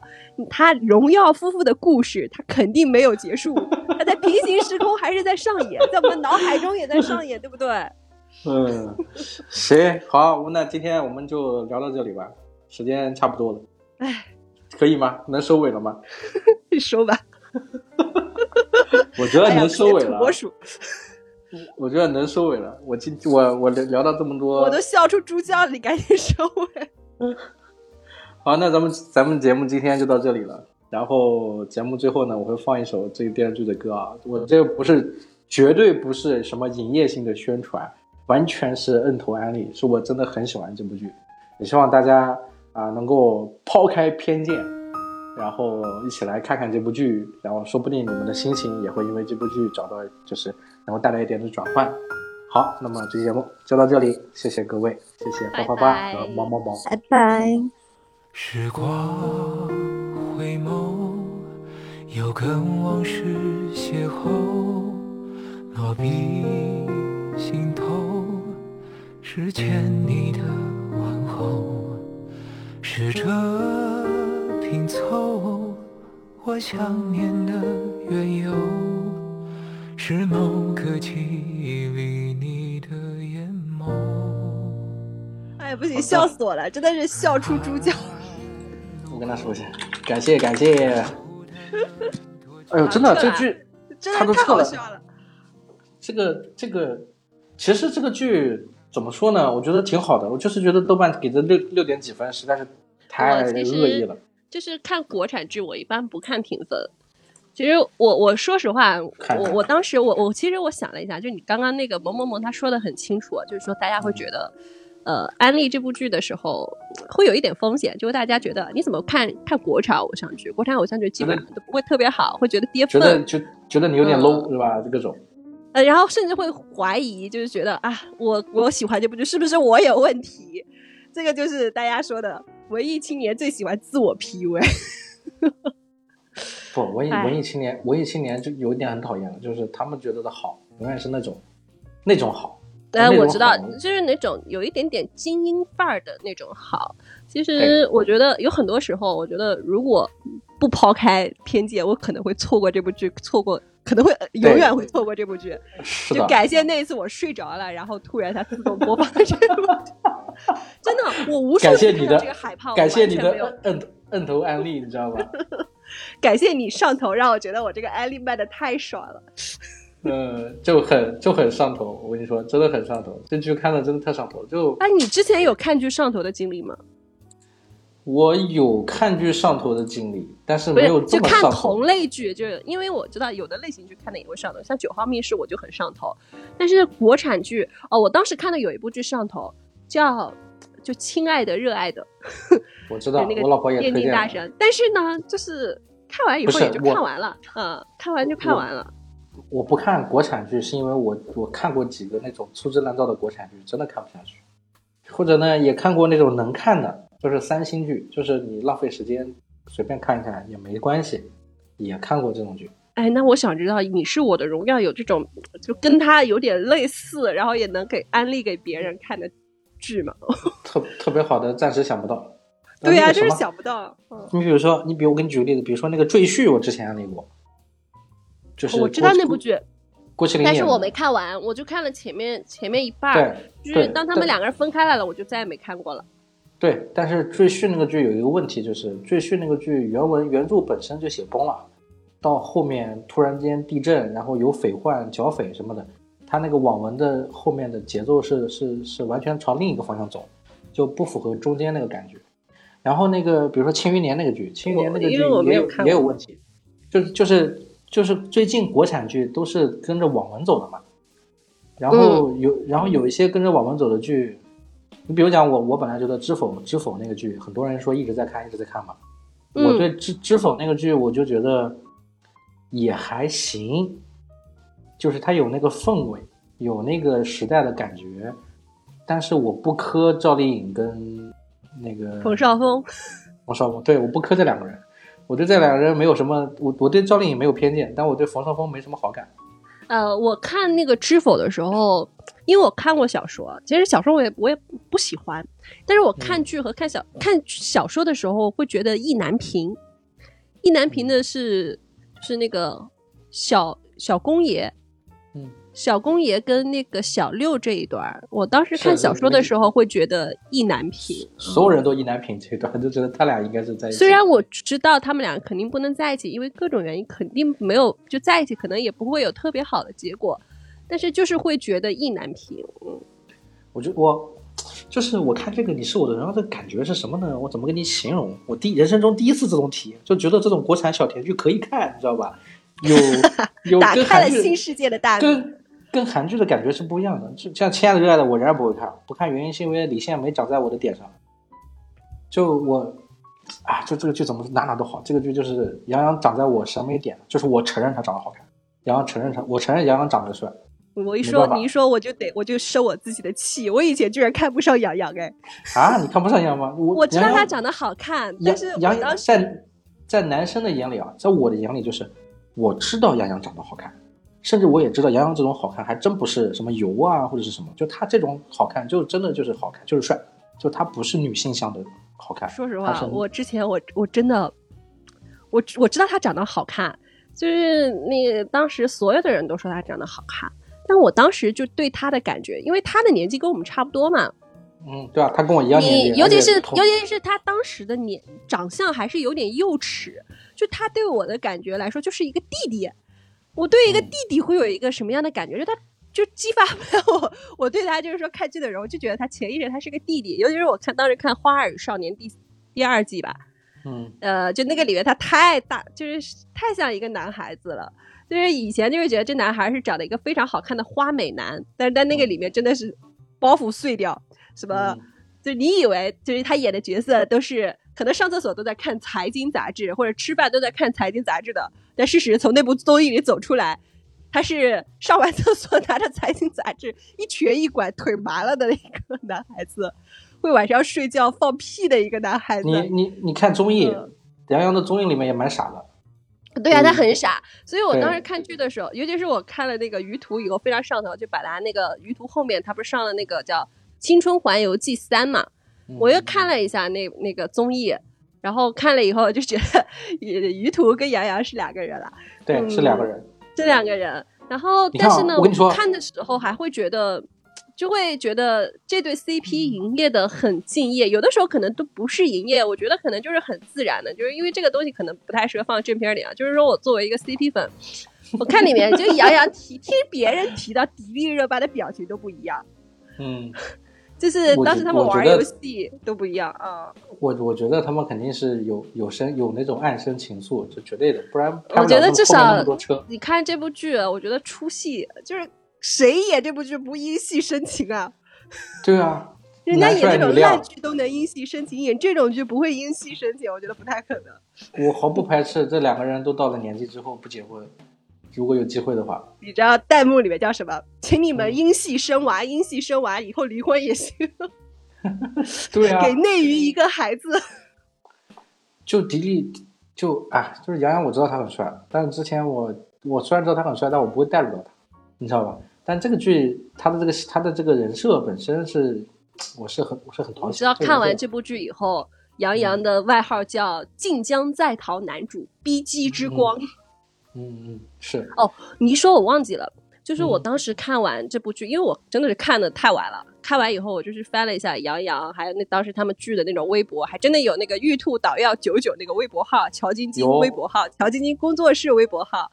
他荣耀夫妇的故事，他肯定没有结束，他在平行时空还是在上演，在我们脑海中也在上演，对不对？嗯，行，好，那今天我们就聊到这里吧，时间差不多了，哎，可以吗？能收尾了吗？收吧。我觉得能收尾了。我觉得能收尾了。我今我我聊聊到这么多，我都笑出猪叫了，你赶紧收尾。好，那咱们咱们节目今天就到这里了。然后节目最后呢，我会放一首这个电视剧的歌啊。我这个不是绝对不是什么营业性的宣传，完全是摁头安利，是我真的很喜欢这部剧。也希望大家啊能够抛开偏见，然后一起来看看这部剧，然后说不定你们的心情也会因为这部剧找到就是能够带来一点的转换。好，那么这期节目就到这里，谢谢各位，谢谢八八八和猫猫猫。拜拜。时光回眸，又跟往事邂逅，落笔心头，是欠你的问候，试着拼凑我想念的缘由，是某个记忆里你的眼眸。哎，不行，笑死我了，真的是笑出猪叫。我跟他说一下，感谢感谢。哎呦，真的这剧，真的太他都撤了好笑了。这个这个，其实这个剧怎么说呢？我觉得挺好的。我就是觉得豆瓣给的六六点几分，实在是太恶意了。就是看国产剧，我一般不看评分。其实我我说实话，我我当时我我其实我想了一下，就你刚刚那个某某某他说的很清楚，就是说大家会觉得，呃，安利这部剧的时候会有一点风险，就是大家觉得你怎么看看国产偶像剧，国产偶像剧基本上都不会特别好，会觉得跌份，觉得就觉得你有点嗯 low、是吧？这各种。呃，然后甚至会怀疑，就是觉得啊，我我喜欢这部剧是不是我有问题？这个就是大家说的文艺青年最喜欢自我 PUA。不，文艺哎文艺青年，文艺青年就有一点很讨厌了，就是他们觉得的好，永远是那种那种好。呃，我知道，就是那种有一点点精英范儿的那种好。其哎实我觉得有很多时候，我觉得如果不抛开偏见，我可能会错过这部剧，错过可能会呃永远会错过这部剧。就感谢那一次我睡着了，然后突然它自动播放这部剧。真的，我无数次看到感谢你的这个海报，感谢你的我完全没有摁摁摁头安利，你知道吧？感谢你上头，让我觉得我这个安利卖的太爽了。嗯，就很就很上头，我跟你说，真的很上头。这剧看的真的太上头了。就哎，你之前有看剧上头的经历吗？我有看剧上头的经历，但是没有，就看这么上头同。类剧，就是因为我知道有的类型剧看的也会上头，像《九号密室》我就很上头，但是国产剧哦，我当时看的有一部剧上头，叫就《亲爱的热爱的 》，我知道，那个我老婆也电推荐了。竞大神，但是呢，就是看完以后也就看完了，嗯，看完就看完了。我不看国产剧，是因为我我看过几个那种粗制滥造的国产剧，真的看不下去。或者呢，也看过那种能看的，就是三星剧，就是你浪费时间随便看一看也没关系，也看过这种剧。哎，那我想知道《你是我的荣耀》有这种就跟他有点类似，然后也能给安利给别人看的剧嘛？特特别好的，暂时想不到。对呀、呀、就是想不到。嗯，你比如说，你比如我给你举个例子，比如说那个《赘婿》，我之前安利过，就是我知道那部剧，郭麒麟但是我没看完，我就看了前面前面一半就是当他们两个人分开来了，我就再也没看过了。对，但是《赘婿》那个剧有一个问题，就是《赘婿》那个剧原文原著本身就写崩了，到后面突然间地震，然后有匪患、剿匪什么的，它那个网文的后面的节奏是是是完全朝另一个方向走，就不符合中间那个感觉。然后那个比如说《庆余年》那个剧，《庆余年》那个剧也有有也有问题，就是就是就是最近国产剧都是跟着网文走的嘛，然后嗯。有、然后有一些跟着网文走的剧，你比如讲我我本来觉得《知否》《知否》那个剧，很多人说一直在看一直在看嘛，嗯。我对《知知否》那个剧我就觉得也还行，就是它有那个氛围，有那个时代的感觉，但是我不磕赵丽颖跟那个冯绍峰，冯绍峰，对，我不磕这两个人，我对这两个人没有什么，我我对赵丽颖没有偏见，但我对冯绍峰没什么好感。呃，我看那个《知否》的时候，因为我看过小说，其实小说我也我也不喜欢，但是我看剧和看小、看小说的时候，会觉得意难平。意难平的是是那个小小公爷，嗯，小公爷跟那个小六这一段，我当时看小说的时候会觉得意难平。所有人都意难平这一段，就觉得他俩应该是在一起。虽然我知道他们俩肯定不能在一起，因为各种原因肯定没有就在一起，可能也不会有特别好的结果。但是就是会觉得意难平。嗯，我觉得我就是我看这个《你是我的荣耀》的感觉是什么呢？我怎么跟你形容？我第人生中第一次这种体验，就觉得这种国产小甜剧可以看，你知道吧？有 有打开了新世界的大门。跟跟韩剧的感觉是不一样的。就像《亲爱的热爱的》，我仍然不会看，不看原因是因为李现没长在我的点上。就我啊，就这个剧怎么哪哪都好，这个剧就是杨洋长在我审美点，就是我承认他长得好看，杨洋承认他，我承认杨洋长得帅。我一说你一说，我就得我就生我自己的气。我以前居然看不上杨洋哎，啊，你看不上杨洋吗？我我知道他长得好看，但是杨当时在在男生的眼里啊，在我的眼里就是我知道杨洋长得好看，甚至我也知道杨洋这种好看还真不是什么油啊或者是什么，就他这种好看就真的就是好看，就是帅，就他不是女性向的好看。说实话，我之前我我真的，我我知道他长得好看，就是那个当时所有的人都说他长得好看，但我当时就对他的感觉，因为他的年纪跟我们差不多嘛，嗯，对啊，他跟我一样年纪，尤其是尤其是他当时的年长相还是有点幼齿，就他对我的感觉来说就是一个弟弟。我对一个嗯弟弟会有一个什么样的感觉？就他就激发不了我，我对他就是说看剧的时候就觉得他潜意识他是个弟弟。尤其是我看当时看《花儿与少年》第第二季吧，嗯呃，就那个里面他太大，就是太像一个男孩子了。就是以前就是觉得这男孩是长得一个非常好看的花美男，但是在那个里面真的是包袱碎掉，什么、嗯就你以为就是他演的角色都是可能上厕所都在看财经杂志，或者吃饭都在看财经杂志的，但事实从那部综艺里走出来，他是上完厕所拿着财经杂志一瘸一拐腿麻了的那个男孩子，会晚上睡觉放屁的一个男孩子。你。你你看综艺嗯，杨洋的综艺里面也蛮傻的，对呀、嗯他很傻，所以我当时看剧的时候，尤其是我看了那个鱼图以后，非常上头，就把他那个鱼图后面他不是上了那个叫《青春环游记三》嘛，嗯。我又看了一下那那个综艺，然后看了以后就觉得于途跟杨洋是两个人了，对，嗯是两个人。这两个人。然后，但是呢，我跟你说看的时候还会觉得，就会觉得这对 CP 营业的很敬业，有的时候可能都不是营业，我觉得可能就是很自然的，就是因为这个东西可能不太适合放正片里啊。就是说我作为一个 CP 粉，我看里面就杨洋提听别人提到迪丽热巴的表情都不一样，嗯，就是当时他们玩游戏都不一样啊。我我觉得他们肯定是有有深有那种暗生情愫，这绝对的，不然拍我觉得至少。你看这部剧，我觉得出戏就是谁演这部剧不因戏生情啊？对啊，人家演这种烂剧都能因戏生情，演这种剧不会因戏生情，我觉得不太可能。我毫不排斥这两个人都到了年纪之后不结婚，如果有机会的话，你知道弹幕里面叫什么？请你们嗯因戏生娃，因戏生娃，以后离婚也行，对啊给，内娱一个孩子。就迪丽就啊，就是杨洋，我知道他很帅，但是之前我我虽然知道他很帅，但我不会带入到他，你知道吧？但这个剧他的这个他的这个人设本身是，我是很我是很讨喜。你知道看完这这部剧以后，杨洋的外号叫“晋江在逃男主 ”，B G 之光。嗯嗯是哦你一说我忘记了，就是我嗯当时看完这部剧，因为我真的是看的太晚了。看完以后，我就是翻了一下杨洋，还有那当时他们剧的那种微博，还真的有那个玉兔捣药九九那个微博号，乔晶晶微博号，乔晶晶工作室微博号。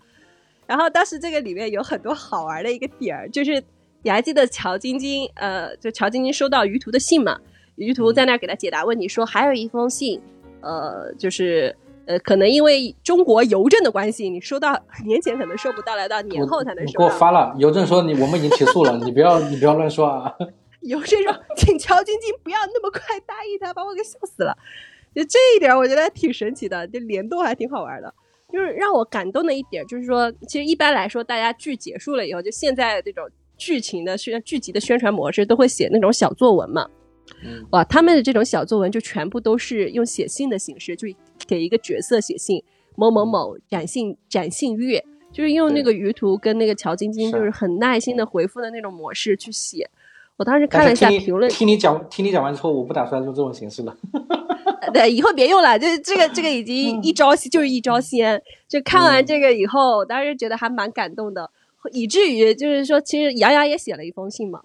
然后当时这个里面有很多好玩的一个点儿，就是你还记得乔晶晶，呃，就乔晶晶收到于途的信嘛？于途在那儿给他解答问题，说还有一封信，呃，就是呃，可能因为中国邮政的关系，你收到年前可能收不到，来到年后才能你给我。发了，邮政说你我们已经起诉了，你不要你不要乱说啊。邮政说，请乔晶晶不要那么快答应他，把我给笑死了。就这一点，我觉得挺神奇的，这联动还挺好玩的。就是让我感动的一点，就是说，其实一般来说，大家剧结束了以后，就现在这种剧情的宣剧集的宣传模式，都会写那种小作文嘛。嗯哇，他们的这种小作文就全部都是用写信的形式，就给一个角色写信，某某某展信展信月，就是用那个鱼图跟那个乔晶晶，就是很耐心的回复的那种模式去写。我当时看了一下评论，听你讲听你讲完之后，我不打算用这种形式了。呃对，以后别用了，就是这个这个已经一招就是一招鲜。就看完这个以后，我当时觉得还蛮感动的，以至于就是说，其实杨洋也写了一封信嘛。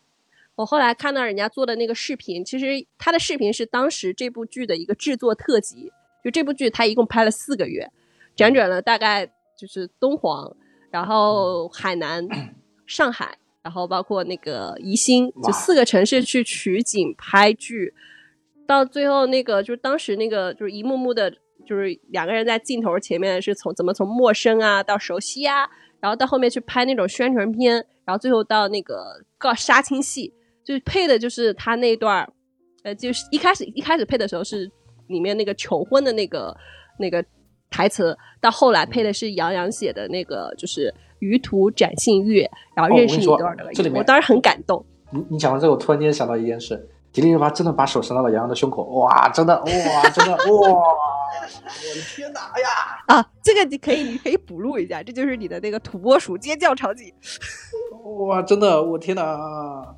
我后来看到人家做的那个视频，其实他的视频是当时这部剧的一个制作特辑。就这部剧，他一共拍了四个月，辗转了大概就是敦煌，然后海南、上海，然后包括那个宜兴，就四个城市去取景拍剧，到最后那个就是当时那个就是一幕幕的，就是两个人在镜头前面是从怎么从陌生啊到熟悉啊，然后到后面去拍那种宣传片，然后最后到那个告杀青戏，就配的就是他那段儿，呃，就是一开始一开始配的时候是里面那个求婚的那个那个台词，到后来配的是杨洋写的那个就是于途展信乐，然后哦认识你我跟你说多少那个乐，这里面我当时很感动。你你讲完之后，我突然间想到一件事，迪丽热巴真的把手伸到了杨洋的胸口，哇，真的，哇，真的，哇，我的天哪，哎呀，啊，这个你可以，你可以补录一下，这就是你的那个土拨鼠尖叫场景。哇，真的，我天哪，啊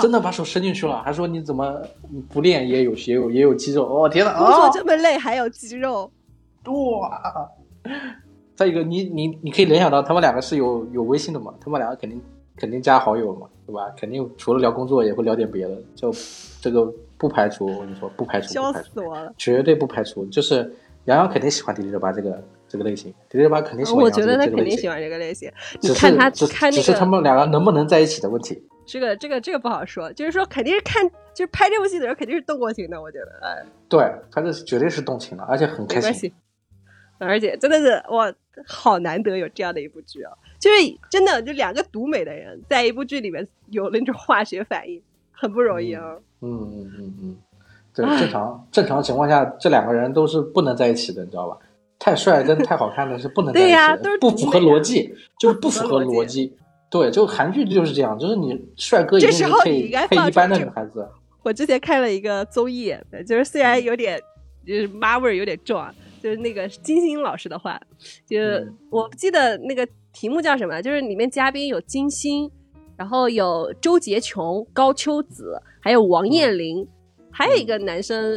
真的把手伸进去了，还说你怎么不练也有也有也有肌肉，哦天哪，工作啊，这么累，还有肌肉，哇！再一个，你你你可以联想到他们两个是有有微信的嘛？他们两个肯定肯定加好友嘛，对吧？肯定除了聊工作也会聊点别的，就这个不排除，我跟你说不排除，笑死我了。绝对不排除。就是杨洋肯定喜欢迪丽热巴这个这个类型，迪丽热巴肯定喜欢杨洋我觉得他。肯定喜欢这个类型。你只看他是只看那只是他，们两个能不能在一起的问题。这个这个这个不好说，就是说肯定是看，就是拍这部戏的人肯定是动过情的，我觉得，哎，对，他这是绝对是动情的，而且很开心。而且真的是哇，好难得有这样的一部剧啊！就是真的，就两个独美的人在一部剧里面有那种化学反应，很不容易啊。嗯嗯嗯嗯，对，正常正常情况下，这两个人都是不能在一起的，你知道吧？太帅跟太好看的是不能在一起的，呀都是不符合逻辑，就是不符合逻辑。对，就韩剧就是这样，就是你帅哥一定是这时候你配应该放配一般的女孩子。我之前看了一个综艺，就是虽然有点就是妈味儿有点重啊，就是那个金星老师的话，就我不记得那个题目叫什么，就是里面嘉宾有金星，然后有周洁琼、高秋子，还有王彦霖，还有一个男生，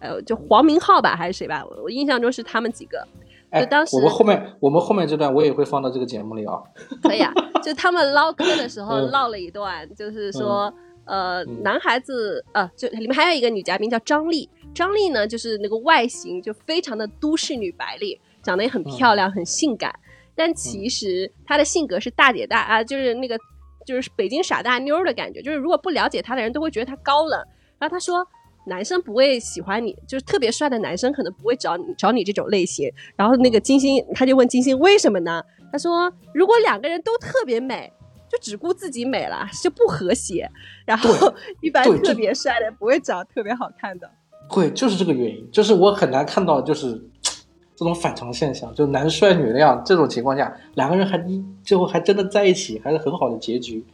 呃，就黄明昊吧还是谁吧，我我印象中是他们几个。哎就当，时我们后面我们后面这段我也会放到这个节目里啊。可以啊，就他们唠嗑的时候嗯唠了一段，就是说，呃，嗯男孩子，呃，就里面还有一个女嘉宾叫张丽，张丽呢就是那个外形就非常的都市女白领，长得也很漂亮，很性感，但其实她的性格是大姐大啊，就是那个就是北京傻大妞的感觉，就是如果不了解她的人都会觉得她高冷，然后她说。男生不会喜欢你，就是特别帅的男生可能不会找你找你这种类型。然后那个金星，他就问金星为什么呢？他说如果两个人都特别美，就只顾自己美了，就不和谐。然后 一般特别帅的不会找特别好看的。对，就是这个原因，就是我很难看到就是 这种反常现象，就男帅女靓这种情况下，两个人还最后还真的在一起，还是很好的结局，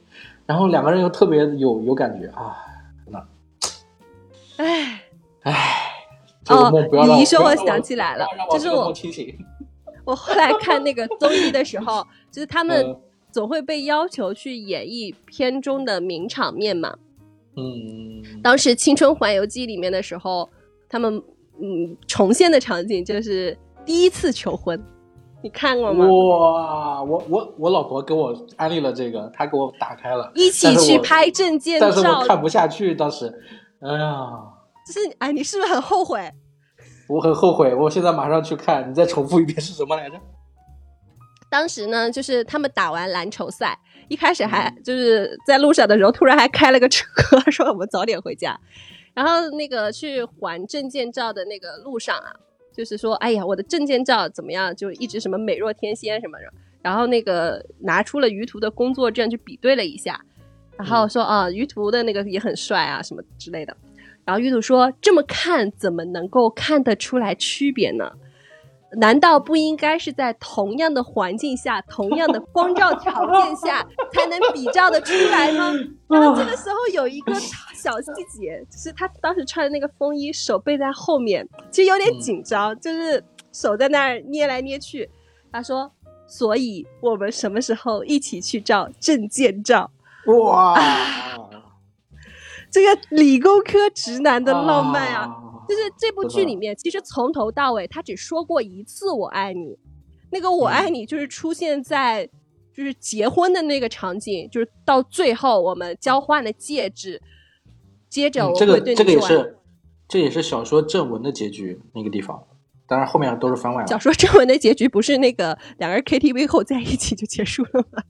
然后两个人又特别有有感觉啊，那唉，唉，这个梦不要让哦你一说我想起来了就是我清醒。我后来看那个综艺的时候，就是他们嗯总会被要求去演绎片中的名场面嘛。嗯，当时《青春环游记》里面的时候，他们嗯重现的场景就是第一次求婚，你看过吗？哇，我我我老婆给我安利了这个，她给我打开了，一起去拍证件照但是我照，看不下去，当时，哎呀，就是哎，你是不是很后悔？我很后悔，我现在马上去看，你再重复一遍是什么来着？当时呢，就是他们打完篮球赛，一开始还就是在路上的时候，突然还开了个车，说我们早点回家。然后那个去还证件照的那个路上啊，就是说，哎呀，我的证件照怎么样？就一直什么美若天仙什么的。然后那个拿出了于途的工作证去比对了一下，然后说啊，于途的那个也很帅啊，什么之类的。然后玉兔说，这么看怎么能够看得出来区别呢？难道不应该是在同样的环境下、同样的光照条件下 才能比照的出来吗？然后这个时候有一个小细节，就是他当时穿的那个风衣，手背在后面，其实有点紧张，就是手在那儿捏来捏去。他说：“所以我们什么时候一起去照证件照？”哇，这个理工科直男的浪漫啊！啊！就是这部剧里面，其实从头到尾他只说过一次“我爱你”，那个“我爱你”就是出现在就是结婚的那个场景，就是到最后我们交换了戒指，接着我嗯这会对个这个也。是，这也是小说正文的结局那个地方，当然后面都是番外。小说正文的结局不是那个两个人 KTV 后在一起就结束了吗？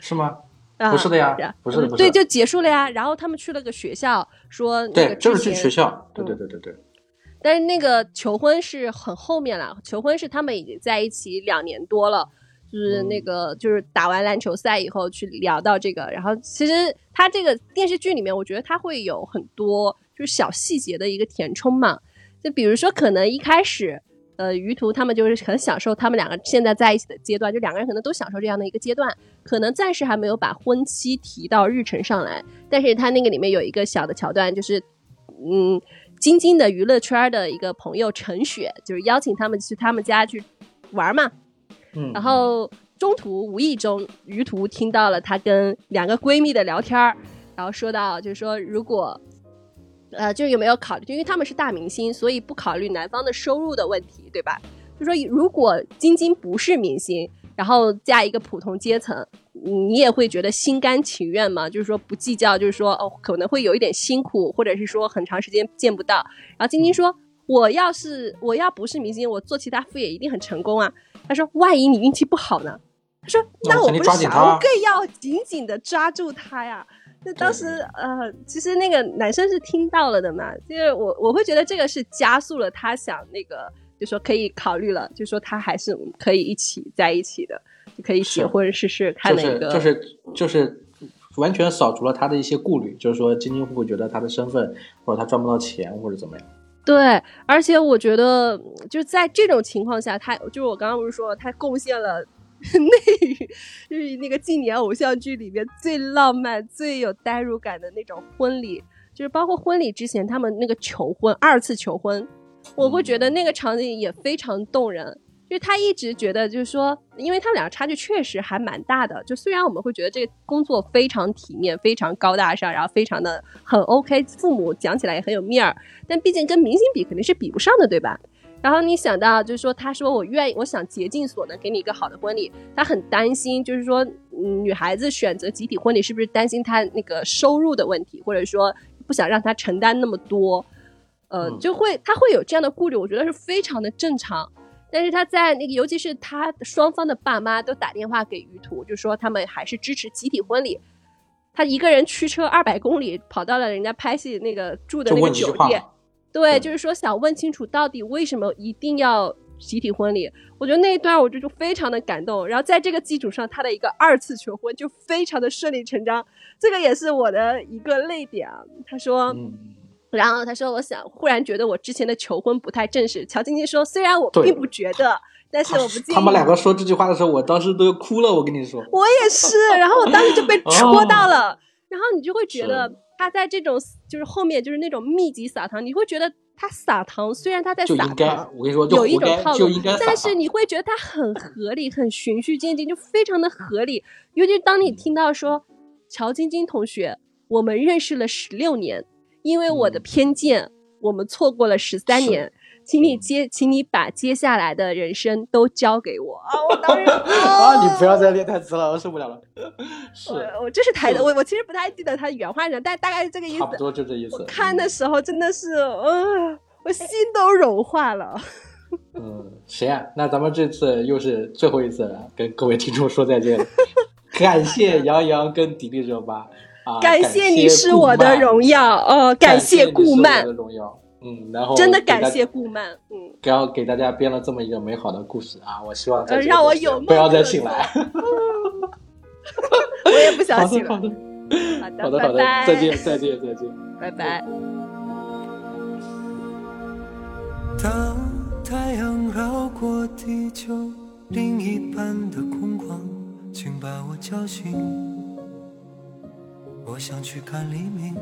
是吗？啊不是的呀然不是的不是的对，就结束了呀。然后他们去了个学校，说那对个，就是去学校，对嗯对对对对，但是那个求婚是很后面了，求婚是他们已经在一起两年多了，就是那个、就是打完篮球赛以后去聊到这个，然后其实他这个电视剧里面，我觉得他会有很多就是小细节的一个填充嘛，就比如说可能一开始。呃，于途他们就是很享受他们两个现在在一起的阶段，就两个人可能都享受这样的一个阶段，可能暂时还没有把婚期提到日程上来，但是他那个里面有一个小的桥段，就是嗯，晶晶的娱乐圈的一个朋友陈雪，就是邀请他们去他们家去玩嘛。嗯，然后中途无意中，于途听到了她跟两个闺蜜的聊天儿，然后说到就是说如果。呃，就有没有考虑？因为他们是大明星，所以不考虑男方的收入的问题，对吧？就说如果晶晶不是明星，然后嫁一个普通阶层，你也会觉得心甘情愿吗？就是说不计较，就是说哦，可能会有一点辛苦，或者是说很长时间见不到。然后晶晶说：“我要是我要不是明星，我做其他副业一定很成功啊。”他说：“万一你运气不好呢？”他说：“那我不是想更要紧紧的抓住他呀。”那当时呃，其实那个男生是听到了的嘛，就是我我会觉得这个是加速了他想那个，就说可以考虑了，就说他还是可以一起在一起的，就可以结是婚试试看就是那个，就是就是完全扫除了他的一些顾虑，就是说金金会不会觉得他的身份或者他赚不到钱或者怎么样？对，而且我觉得就在这种情况下，他就是我刚刚不是说他贡献了 内娱，就是那个近年偶像剧里面最浪漫、最有代入感的那种婚礼，就是包括婚礼之前他们那个求婚，二次求婚，我会觉得那个场景也非常动人。就是他一直觉得，就是说，因为他们两个差距确实还蛮大的。就虽然我们会觉得这个工作非常体面、非常高大上，然后非常的很 OK，父母讲起来也很有面儿，但毕竟跟明星比肯定是比不上的，对吧？然后你想到，就是说，他说我愿意，我想竭尽所能给你一个好的婚礼。他很担心，就是说，嗯，女孩子选择集体婚礼是不是担心她那个收入的问题，或者说不想让她承担那么多，呃，嗯就会他会有这样的顾虑，我觉得是非常的正常。但是他在那个，尤其是他双方的爸妈都打电话给于途，就说他们还是支持集体婚礼。他一个人驱车二百公里跑到了人家拍戏那个住的那个酒店，嘛对，就是说想问清楚到底为什么一定要集体婚礼。我觉得那一段我就就非常的感动，然后在这个基础上，他的一个二次求婚就非常的顺理成章，这个也是我的一个泪点啊。他说，嗯，然后他说，我想忽然觉得我之前的求婚不太正式。乔晶晶说，虽然我并不觉得，但是我不介意。他们两个说这句话的时候，我当时都哭了，我跟你说。我也是，然后我当时就被戳到了，然后你就会觉得他在这种就是后面就是那种密集撒糖，你会觉得他撒糖，虽然他在撒我跟你说，有一，种套路但是你会觉得他很合理，很循序渐进，就非常的合理。尤其当你听到说乔晶晶同学，我们认识了十六年，因为我的嗯偏见，我们错过了十三年。请你接，请你把接下来的人生都交给我啊！我当然 啊，你不要再练台词了，我受不了了。是，我我这是台的，我我其实不太记得他原话是什么，但大概是这个意思。差不多就这意思。我看的时候真的是，呃，我心都融化了。嗯，行啊，那咱们这次又是最后一次了，跟各位听众说再见了。感谢杨洋跟迪丽热巴啊，感谢你是我的荣耀，哦，感谢顾你是我漫的，荣耀。嗯，然后真的感谢顾漫，嗯，然后给大家编了这么一个美好的故事啊！我希望在呃这个故事让我有不要再醒来。我也不想好醒了。的，好的，好好的，好的，拜拜，再见，再见，再见。拜拜。当太阳绕过地球另一半的空旷，请把我叫醒，我想去看黎明。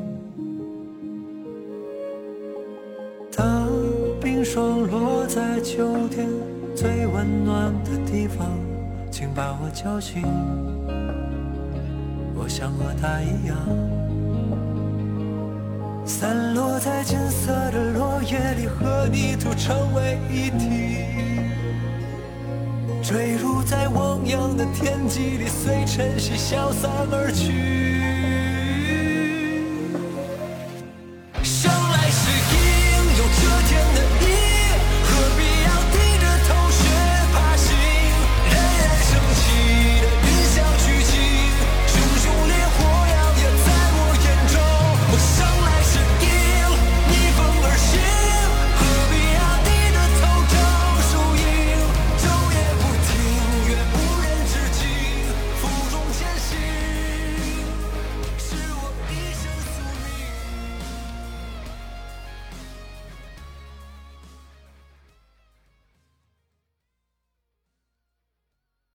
当冰霜落在秋天最温暖的地方，请把我叫醒，我想和他一样。散落在金色的落叶里，和泥土成为一体，坠入在汪洋的天际里，随晨曦消散而去。